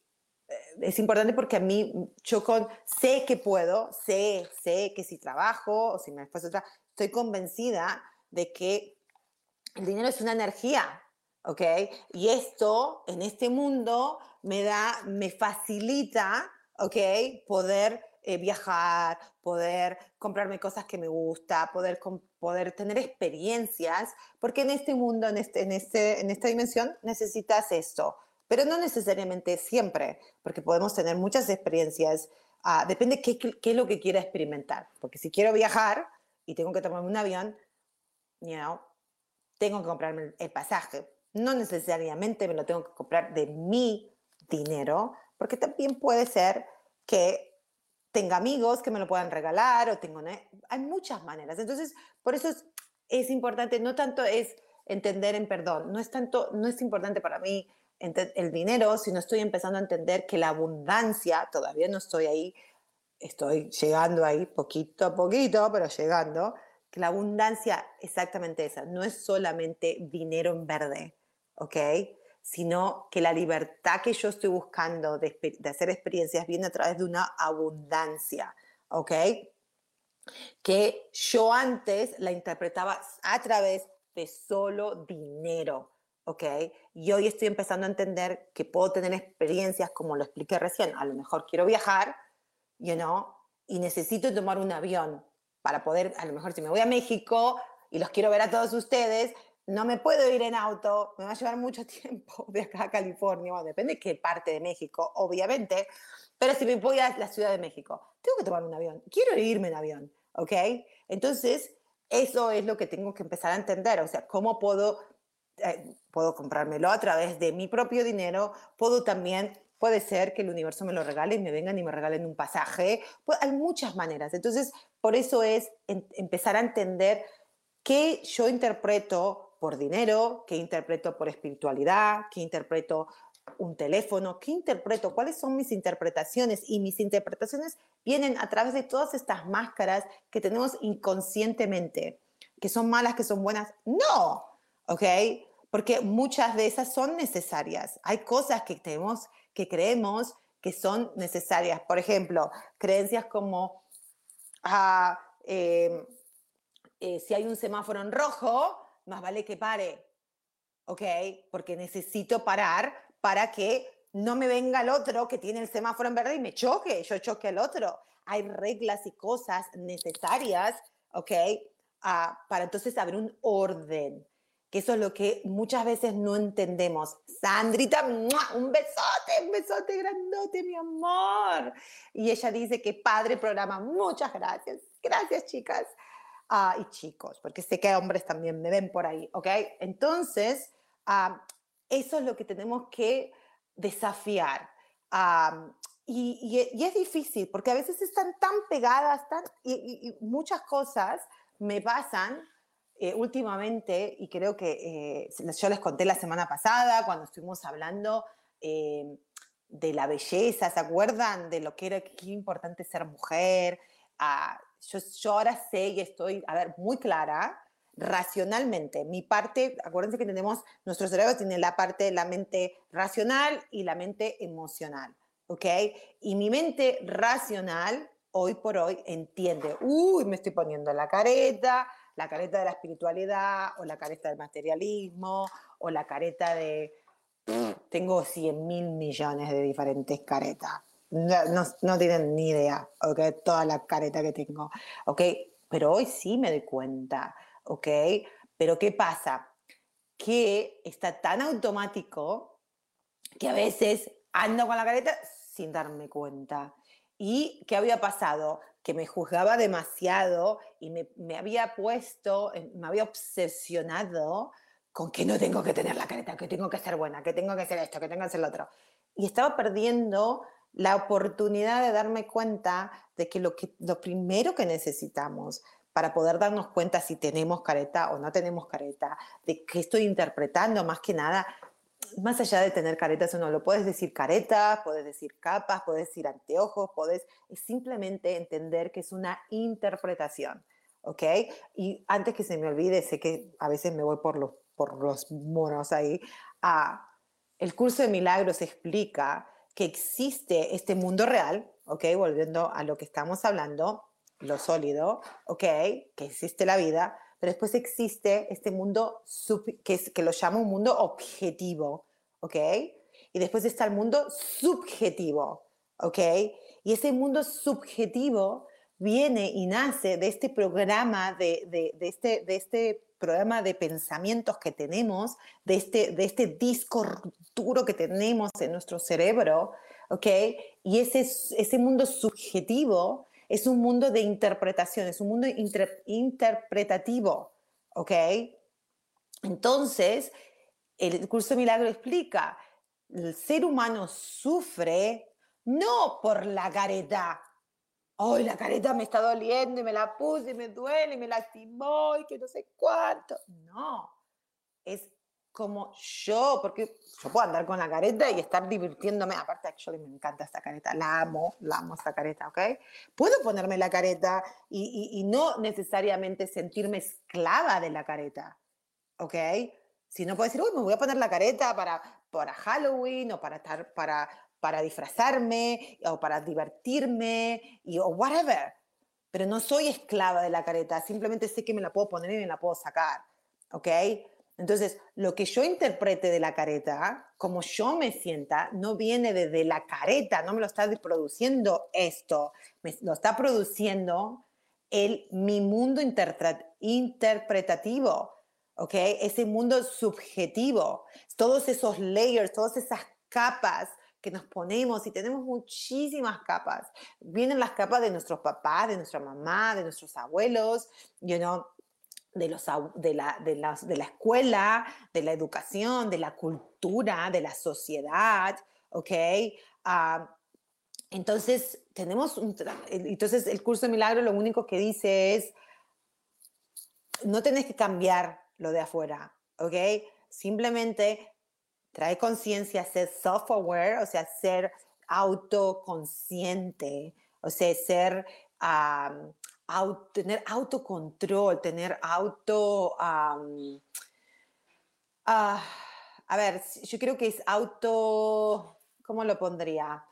eh, es importante porque a mí, yo con, sé que puedo, sé, sé que si trabajo o si me otra, estoy convencida de que el dinero es una energía, ¿ok? Y esto en este mundo me da, me facilita, ¿ok? Poder eh, viajar, poder comprarme cosas que me gusta, poder, poder tener experiencias, porque en este mundo, en, este, en, este, en esta dimensión, necesitas esto, pero no necesariamente siempre, porque podemos tener muchas experiencias, ah, depende qué, qué es lo que quiera experimentar, porque si quiero viajar y tengo que tomarme un avión, you know, tengo que comprarme el pasaje, no necesariamente me lo tengo que comprar de mi dinero, porque también puede ser que tenga amigos que me lo puedan regalar o tengo... Hay muchas maneras. Entonces, por eso es, importante, no tanto es entender en perdón, no es tanto, no es importante para mí el dinero, sino estoy empezando a entender que la abundancia, todavía no estoy ahí, estoy llegando ahí poquito a poquito, pero llegando, que la abundancia exactamente esa, no es solamente dinero en verde, ¿ok? sino que la libertad que yo estoy buscando de, hacer experiencias viene a través de una abundancia, ¿ok? Que yo antes la interpretaba a través de solo dinero, ¿ok? Y hoy estoy empezando a entender que puedo tener experiencias como lo expliqué recién, a lo mejor quiero viajar, you know, y necesito tomar un avión para poder, a lo mejor si me voy a México y los quiero ver a todos ustedes, no me puedo ir en auto, me va a llevar mucho (laughs) tiempo de acá a California, bueno, depende de qué parte de México, obviamente, pero si me voy a la Ciudad de México, tengo que tomar un avión, quiero irme en avión, ¿ok? Entonces, eso es lo que tengo que empezar a entender, o sea, cómo puedo, eh, puedo comprármelo a través de mi propio dinero, puedo también, puede ser que el universo me lo regale y me vengan y me regalen un pasaje, pues hay muchas maneras, entonces, por eso es empezar a entender qué yo interpreto por dinero, qué interpreto por espiritualidad, qué interpreto un teléfono, qué interpreto, cuáles son mis interpretaciones y mis interpretaciones vienen a través de todas estas máscaras que tenemos inconscientemente, que son malas, que son buenas. No, ¿ok? Porque muchas de esas son necesarias. Hay cosas que tenemos, que creemos que son necesarias. Por ejemplo, creencias como, ah, em, eh, si hay un semáforo en rojo, más vale que pare, ¿ok? Porque necesito parar para que no me venga el otro que tiene el semáforo en verde y me choque, yo choque al otro. Hay reglas y cosas necesarias, ¿ok? Ah, para entonces haber un orden, que eso es lo que muchas veces no entendemos. Sandrita, un besote, un besote grandote, mi amor. Y ella dice que padre programa, muchas gracias. Gracias, chicas. Ah, y chicos, porque sé que hombres también me ven por ahí, ¿ok? Entonces, ah, eso es lo que tenemos que desafiar. y, es difícil porque a veces están tan pegadas tan, y, muchas cosas me pasan eh, últimamente y creo que eh, yo les conté la semana pasada cuando estuvimos hablando eh, de la belleza, ¿se acuerdan de lo que era importante ser mujer? Ah, yo, yo ahora sé y estoy, a ver, muy clara racionalmente. Mi parte, acuérdense que tenemos, nuestro cerebro tiene la parte de la mente racional y la mente emocional, ¿ok? Y mi mente racional, hoy por hoy, entiende, uy, me estoy poniendo la careta, la careta de la espiritualidad, o la careta del materialismo, o la careta de, tengo 100 mil millones de diferentes caretas. No, no, tienen ni idea, ¿ok? Toda la careta que tengo, ¿ok? Pero hoy sí me doy cuenta ¿ok? Pero ¿qué pasa? Que está tan automático que a veces ando con la careta sin darme cuenta. ¿Y qué había pasado? Que me juzgaba demasiado y me, me había puesto, me había obsesionado con que no tengo que tener la careta, que tengo que ser buena, que tengo que hacer esto, que tengo que hacer lo otro. Y estaba perdiendo la oportunidad de darme cuenta de que lo, que, lo primero que necesitamos para poder darnos cuenta si tenemos careta o no tenemos careta, de qué estoy interpretando más que nada, más allá de tener caretas o no, lo puedes decir careta, puedes decir capas, puedes decir anteojos, puedes es simplemente entender que es una interpretación, ¿ok? Y antes que se me olvide, sé que a veces me voy por los, por los monos ahí, ah, el curso de milagros explica que existe este mundo real, ¿ok? Volviendo a lo que estamos hablando, lo sólido, ok, que existe la vida, pero después existe este mundo que, es, que lo llamo un mundo objetivo, ok, y después está el mundo subjetivo, ok, y ese mundo subjetivo viene y nace de este programa, de, de, de, este, de este programa de pensamientos que tenemos, de este, de este disco duro que tenemos en nuestro cerebro, ¿ok? Y ese, ese mundo subjetivo es un mundo de interpretación, es un mundo interpretativo, ¿ok? Entonces, el curso de milagro explica, el ser humano sufre no por la careta. Hoy la careta me está doliendo y me la puse y me duele y me lastimó y que no sé cuánto. No, es como yo, porque yo puedo andar con la careta y estar divirtiéndome, aparte actually me encanta esta careta, la amo, la amo esta careta, ¿ok? Puedo ponerme la careta y, y, no necesariamente sentirme esclava de la careta, ¿ok? Si no puedo decir, uy, me voy a poner la careta para, para Halloween o para, estar, para, para disfrazarme o para divertirme y, o whatever, pero no soy esclava de la careta, simplemente sé que me la puedo poner y me la puedo sacar, ¿ok? Entonces, lo que yo interprete de la careta, como yo me sienta, no viene desde la careta, no me lo está produciendo esto, me lo está produciendo el, mi mundo interpretativo. ¿ok? Ese mundo subjetivo, todos esos layers, todas esas capas que nos ponemos y tenemos muchísimas capas. Vienen las capas de nuestros papás, de nuestra mamá, de nuestros abuelos, you know, de, los, de, la, de, las, de la escuela, de la educación, de la cultura, de la sociedad, ¿ok? Ah, entonces, tenemos. Entonces, el curso de milagro lo único que dice es, no tenés que cambiar lo de afuera, ¿ok? Simplemente trae conciencia, ser self-aware, o sea, ser autoconsciente, o sea, ser, tener autocontrol, tener auto... Ah, a ver, yo creo que es auto, ¿cómo lo pondría?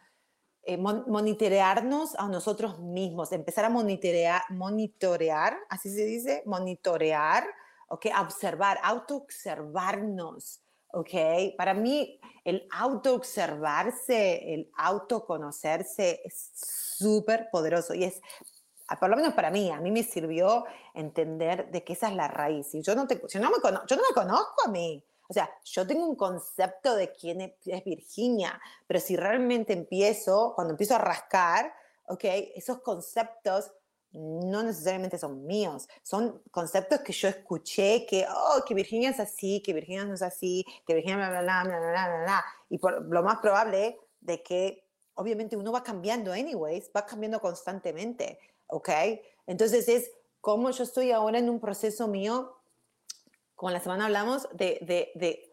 Eh, monitorearnos a nosotros mismos, empezar a monitorear, monitorear, así se dice, monitorear, ¿ok? Observar, auto-observarnos, ¿ok? Para mí, el auto-observarse, el autoconocerse es súper poderoso y es, por lo menos para mí, a mí me sirvió entender de que esa es la raíz. Y yo no, te, yo no, me, yo no me conozco a mí. O sea, yo tengo un concepto de quién es Virginia, pero si realmente empiezo, cuando empiezo a rascar, ok, esos conceptos no necesariamente son míos, son conceptos que yo escuché que, oh, que Virginia es así, que Virginia no es así, que Virginia bla, bla, bla, bla, bla, bla, bla. Y por, lo más probable de que, obviamente, uno va cambiando anyways, va cambiando constantemente, ¿ok? Entonces es como yo estoy ahora en un proceso mío como la semana hablamos, de, de, de,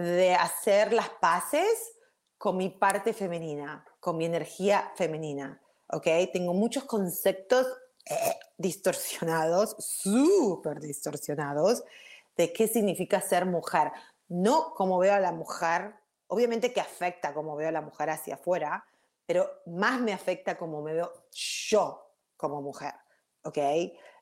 de hacer las paces con mi parte femenina, con mi energía femenina. ¿Ok? Tengo muchos conceptos eh, distorsionados, súper distorsionados, de qué significa ser mujer. No como veo a la mujer, obviamente que afecta como veo a la mujer hacia afuera, pero más me afecta como me veo yo como mujer. ¿Ok?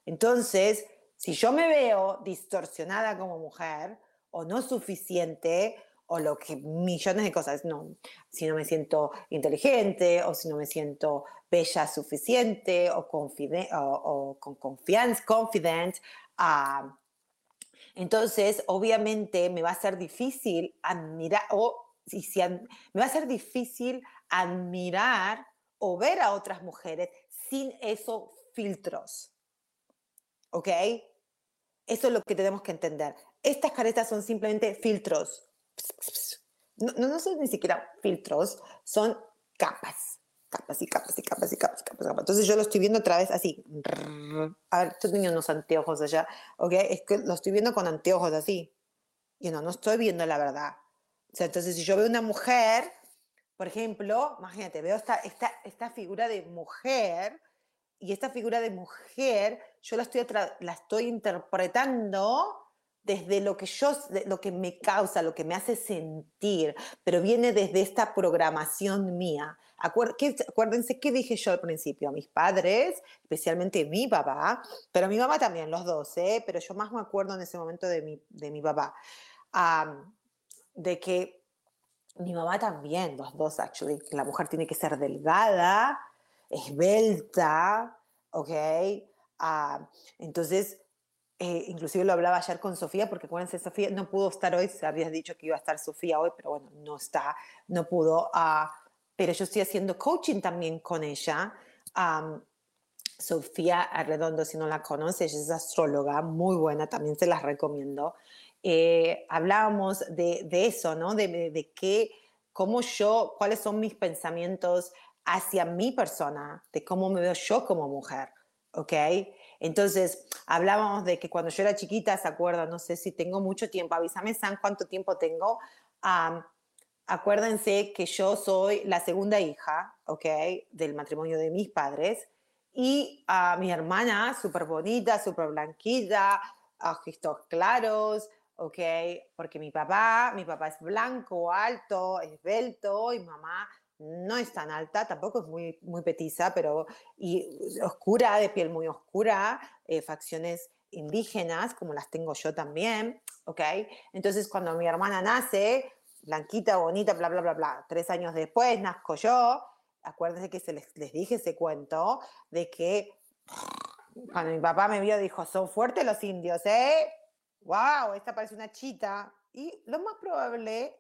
Entonces, si yo me veo distorsionada como mujer o no suficiente o lo que millones de cosas, no, si no me siento inteligente o si no me siento bella suficiente o, o, con confianza, confident, uh, entonces obviamente me va a ser difícil admirar o si, me va a ser difícil admirar o ver a otras mujeres sin esos filtros. ¿Ok? Eso es lo que tenemos que entender. Estas caretas son simplemente filtros. No, no, son ni siquiera filtros, son capas. Capas y capas y capas y capas, capas, capas. Entonces yo lo estoy viendo otra vez así. A ver, estoy teniendo unos anteojos allá. ¿Ok? Es que lo estoy viendo con anteojos así. Y no, no estoy viendo la verdad. O sea, entonces si yo veo una mujer, por ejemplo, imagínate, veo esta, esta, esta figura de mujer y esta figura de mujer, yo la estoy, la estoy interpretando desde lo que yo, lo que me causa, lo que me hace sentir, pero viene desde esta programación mía. acuérdense qué dije yo al principio, a mis padres, especialmente mi papá, pero mi mamá también, los dos, ¿eh? pero yo más me acuerdo en ese momento de mi, de mi papá, de que mi mamá también, los dos, actually, la mujer tiene que ser delgada, esbelta, ¿ok? Ah, entonces, eh, inclusive lo hablaba ayer con Sofía, porque acuérdense, Sofía no pudo estar hoy, habías dicho que iba a estar Sofía hoy, pero bueno, no está, no pudo. Uh, pero yo estoy haciendo coaching también con ella. Sofía Arredondo, si no la conoces, es astróloga, muy buena, también se las recomiendo. Eh, hablábamos de, de, eso, ¿no? De, de, de qué, cómo yo, cuáles son mis pensamientos hacia mi persona, de cómo me veo yo como mujer, ¿ok? Entonces, hablábamos de que cuando yo era chiquita, ¿se acuerdan? No sé si tengo mucho tiempo, avísame, San, cuánto tiempo tengo. acuérdense que yo soy la segunda hija, ¿ok? Del matrimonio de mis padres. Y a mi hermana, súper bonita, súper blanquita, ojos claros, ¿ok? Porque mi papá, mi papá es blanco, alto, esbelto, y mamá no es tan alta, tampoco es muy, muy petiza, pero y oscura, de piel muy oscura, eh, facciones indígenas, como las tengo yo también, ¿ok? Entonces, cuando mi hermana nace, blanquita, bonita, bla, bla, bla, bla, tres años después nazco yo, acuérdense que se les, les dije ese cuento de que cuando mi papá me vio, dijo, son fuertes los indios, ¿eh? Wow, esta parece una chita. Y lo más probable,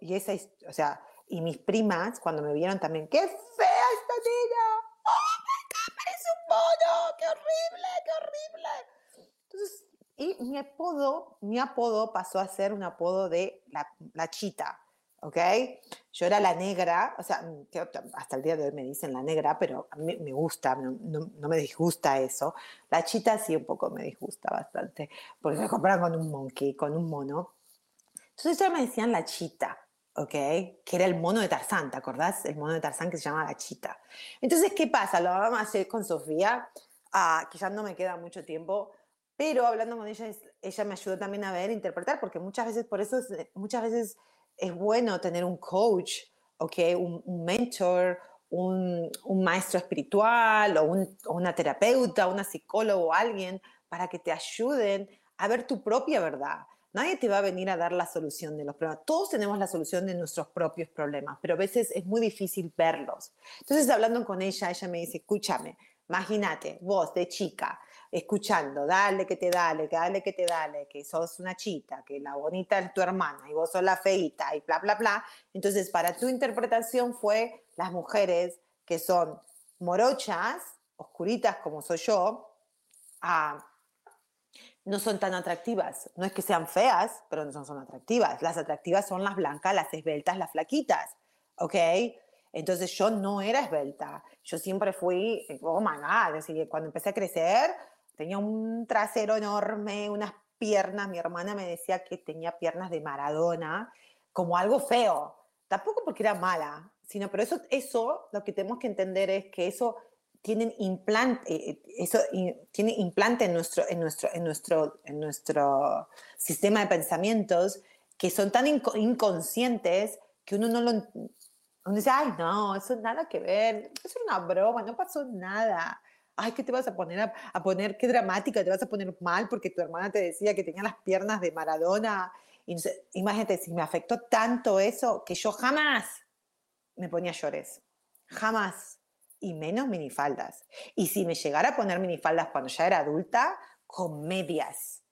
y esa, o sea, y mis primas, cuando me vieron también, ¡qué fea esta niña! ¡Oh, my God, parece un mono! ¡Qué horrible, qué horrible! Entonces, y mi apodo, mi apodo pasó a ser un apodo de la, la chita, ¿ok? Yo era la negra, o sea, mm, hasta el día de hoy me dicen la negra, pero a mí me gusta, no, no, me disgusta eso. La chita sí un poco me disgusta bastante, porque me comparan con un monkey, con un mono. Entonces ya me decían la chita, ¿ok? Que era el mono de Tarzán, ¿te acordás? El mono de Tarzán que se llama la chita. Entonces, ¿qué pasa? Lo vamos a hacer con Sofía, ah, que ya no me queda mucho tiempo, pero hablando con ella, ella me ayudó también a ver, interpretar, porque muchas veces, por eso, muchas veces es bueno tener un coach, ¿ok? Un, mentor, un, maestro espiritual o, una terapeuta, una psicóloga o alguien para que te ayuden a ver tu propia verdad. Nadie te va a venir a dar la solución de los problemas. Todos tenemos la solución de nuestros propios problemas, pero a veces es muy difícil verlos. Entonces, hablando con ella, ella me dice, escúchame, imagínate, vos de chica, escuchando, dale que te dale, que dale que te dale, que sos una chita, que la bonita es tu hermana y vos sos la feita y bla, bla, bla. Entonces, para tu interpretación fue las mujeres que son morochas, oscuritas como soy yo, ah, no son tan atractivas. No es que sean feas, pero no son, atractivas. Las atractivas son las blancas, las esbeltas, las flaquitas. ¿Ok? Entonces yo no era esbelta. Yo siempre fui, oh my God, decir, cuando empecé a crecer, Tenía un trasero enorme, unas piernas. Mi hermana me decía que tenía piernas de Maradona, como algo feo. Tampoco porque era mala, sino, pero eso, eso lo que tenemos que entender es que eso tiene implante, eh, eso tiene implante en nuestro, en, nuestro, en, nuestro, en nuestro sistema de pensamientos que son tan inconscientes que uno no lo... Uno dice, ay, no, eso nada que ver, eso es una broma, no pasó nada ay, ¿qué te vas a poner a, poner? Qué dramática, te vas a poner mal porque tu hermana te decía que tenía las piernas de Maradona. Y, imagínate, si me afectó tanto eso que yo jamás me ponía llores, jamás, y menos minifaldas. Y si me llegara a poner minifaldas cuando ya era adulta, con medias,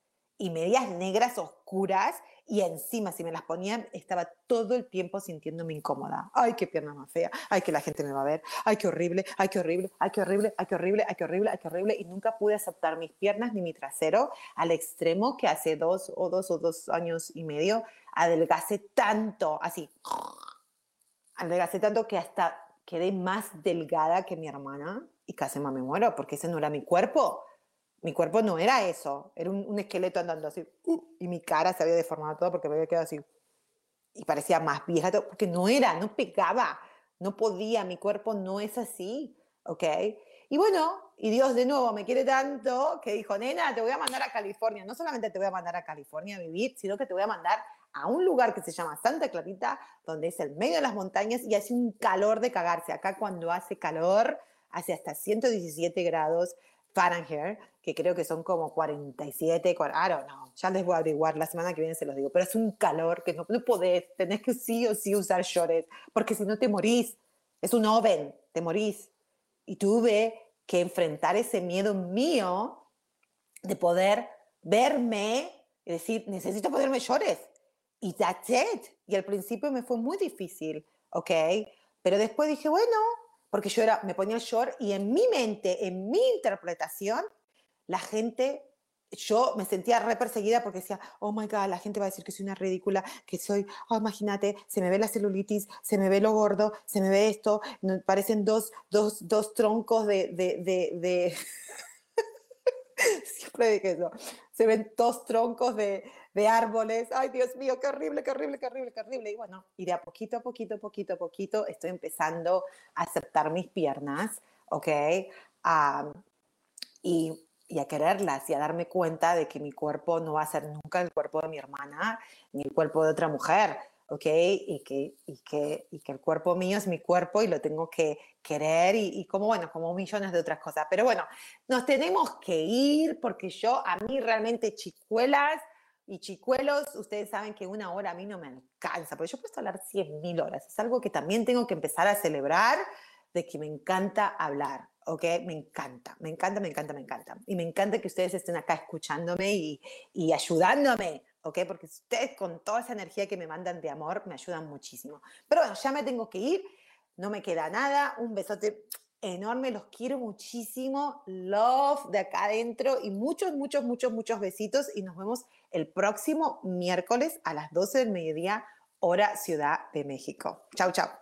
y medias negras oscuras y encima si me las ponían estaba todo el tiempo sintiéndome incómoda. Ay, qué pierna más fea, ay, que la gente me va a ver, ay, qué horrible, ay, qué horrible, ay, qué horrible, ay, qué horrible, ay, qué horrible, ay, qué horrible. Y nunca pude aceptar mis piernas ni mi trasero al extremo que hace dos o dos o dos años y medio adelgacé tanto, así, adelgacé tanto que hasta quedé más delgada que mi hermana y casi me muero porque ese no era mi cuerpo mi cuerpo no era eso, era un, esqueleto andando así, uh, y mi cara se había deformado todo porque me había quedado así, y parecía más vieja, porque no era, no pegaba, no podía, mi cuerpo no es así, ¿ok? Y bueno, y Dios de nuevo me quiere tanto que dijo, nena, te voy a mandar a California, no solamente te voy a mandar a California a vivir, sino que te voy a mandar a un lugar que se llama Santa Clarita, donde es el medio de las montañas y hace un calor de cagarse. Acá cuando hace calor, hace hasta 117 grados, Fahrenheit, que creo que son como 47, I don't know, ya les voy a averiguar, la semana que viene se los digo, pero es un calor que no, no podés, tenés que sí o sí usar shorts, porque si no te morís, es un oven, te morís. Y tuve que enfrentar ese miedo mío de poder verme y decir, necesito ponerme shorts. Y that's it. Y al principio me fue muy difícil, ¿ok? Pero después dije, bueno, porque yo era, me ponía el short y en mi mente, en mi interpretación, la gente, yo me sentía re perseguida porque decía, oh my God, la gente va a decir que soy una ridícula, que soy, oh, imagínate, se me ve la celulitis, se me ve lo gordo, se me ve esto, parecen dos, dos, dos troncos de... de, de, de... (laughs) Siempre dije eso, se ven dos troncos de, de árboles. Ay, Dios mío, qué horrible, qué horrible, qué horrible, qué horrible. Y bueno, y de a poquito a poquito, poquito a poquito, estoy empezando a aceptar mis piernas, ¿ok? y, y, a quererlas y a darme cuenta de que mi cuerpo no va a ser nunca el cuerpo de mi hermana ni el cuerpo de otra mujer. ¿ok? Y que, y, que, y que el cuerpo mío es mi cuerpo y lo tengo que querer y, y, como, bueno, como millones de otras cosas. Pero bueno, nos tenemos que ir porque yo, a mí realmente chicuelas, y chicuelos, ustedes saben que una hora a mí no me alcanza, porque yo puedo hablar 100.000 horas. Es algo que también tengo que empezar a celebrar, de que me encanta hablar, ¿ok? Me encanta, me encanta, me encanta, me encanta. Y me encanta que ustedes estén acá escuchándome y, y ayudándome, ¿ok? Porque ustedes con toda esa energía que me mandan de amor me ayudan muchísimo. Pero bueno, ya me tengo que ir, no me queda nada, un besote enorme, los quiero muchísimo, love de acá adentro y muchos, muchos, muchos, muchos besitos y nos vemos el próximo miércoles a las 12 del mediodía, hora Ciudad de México. Chau, chau.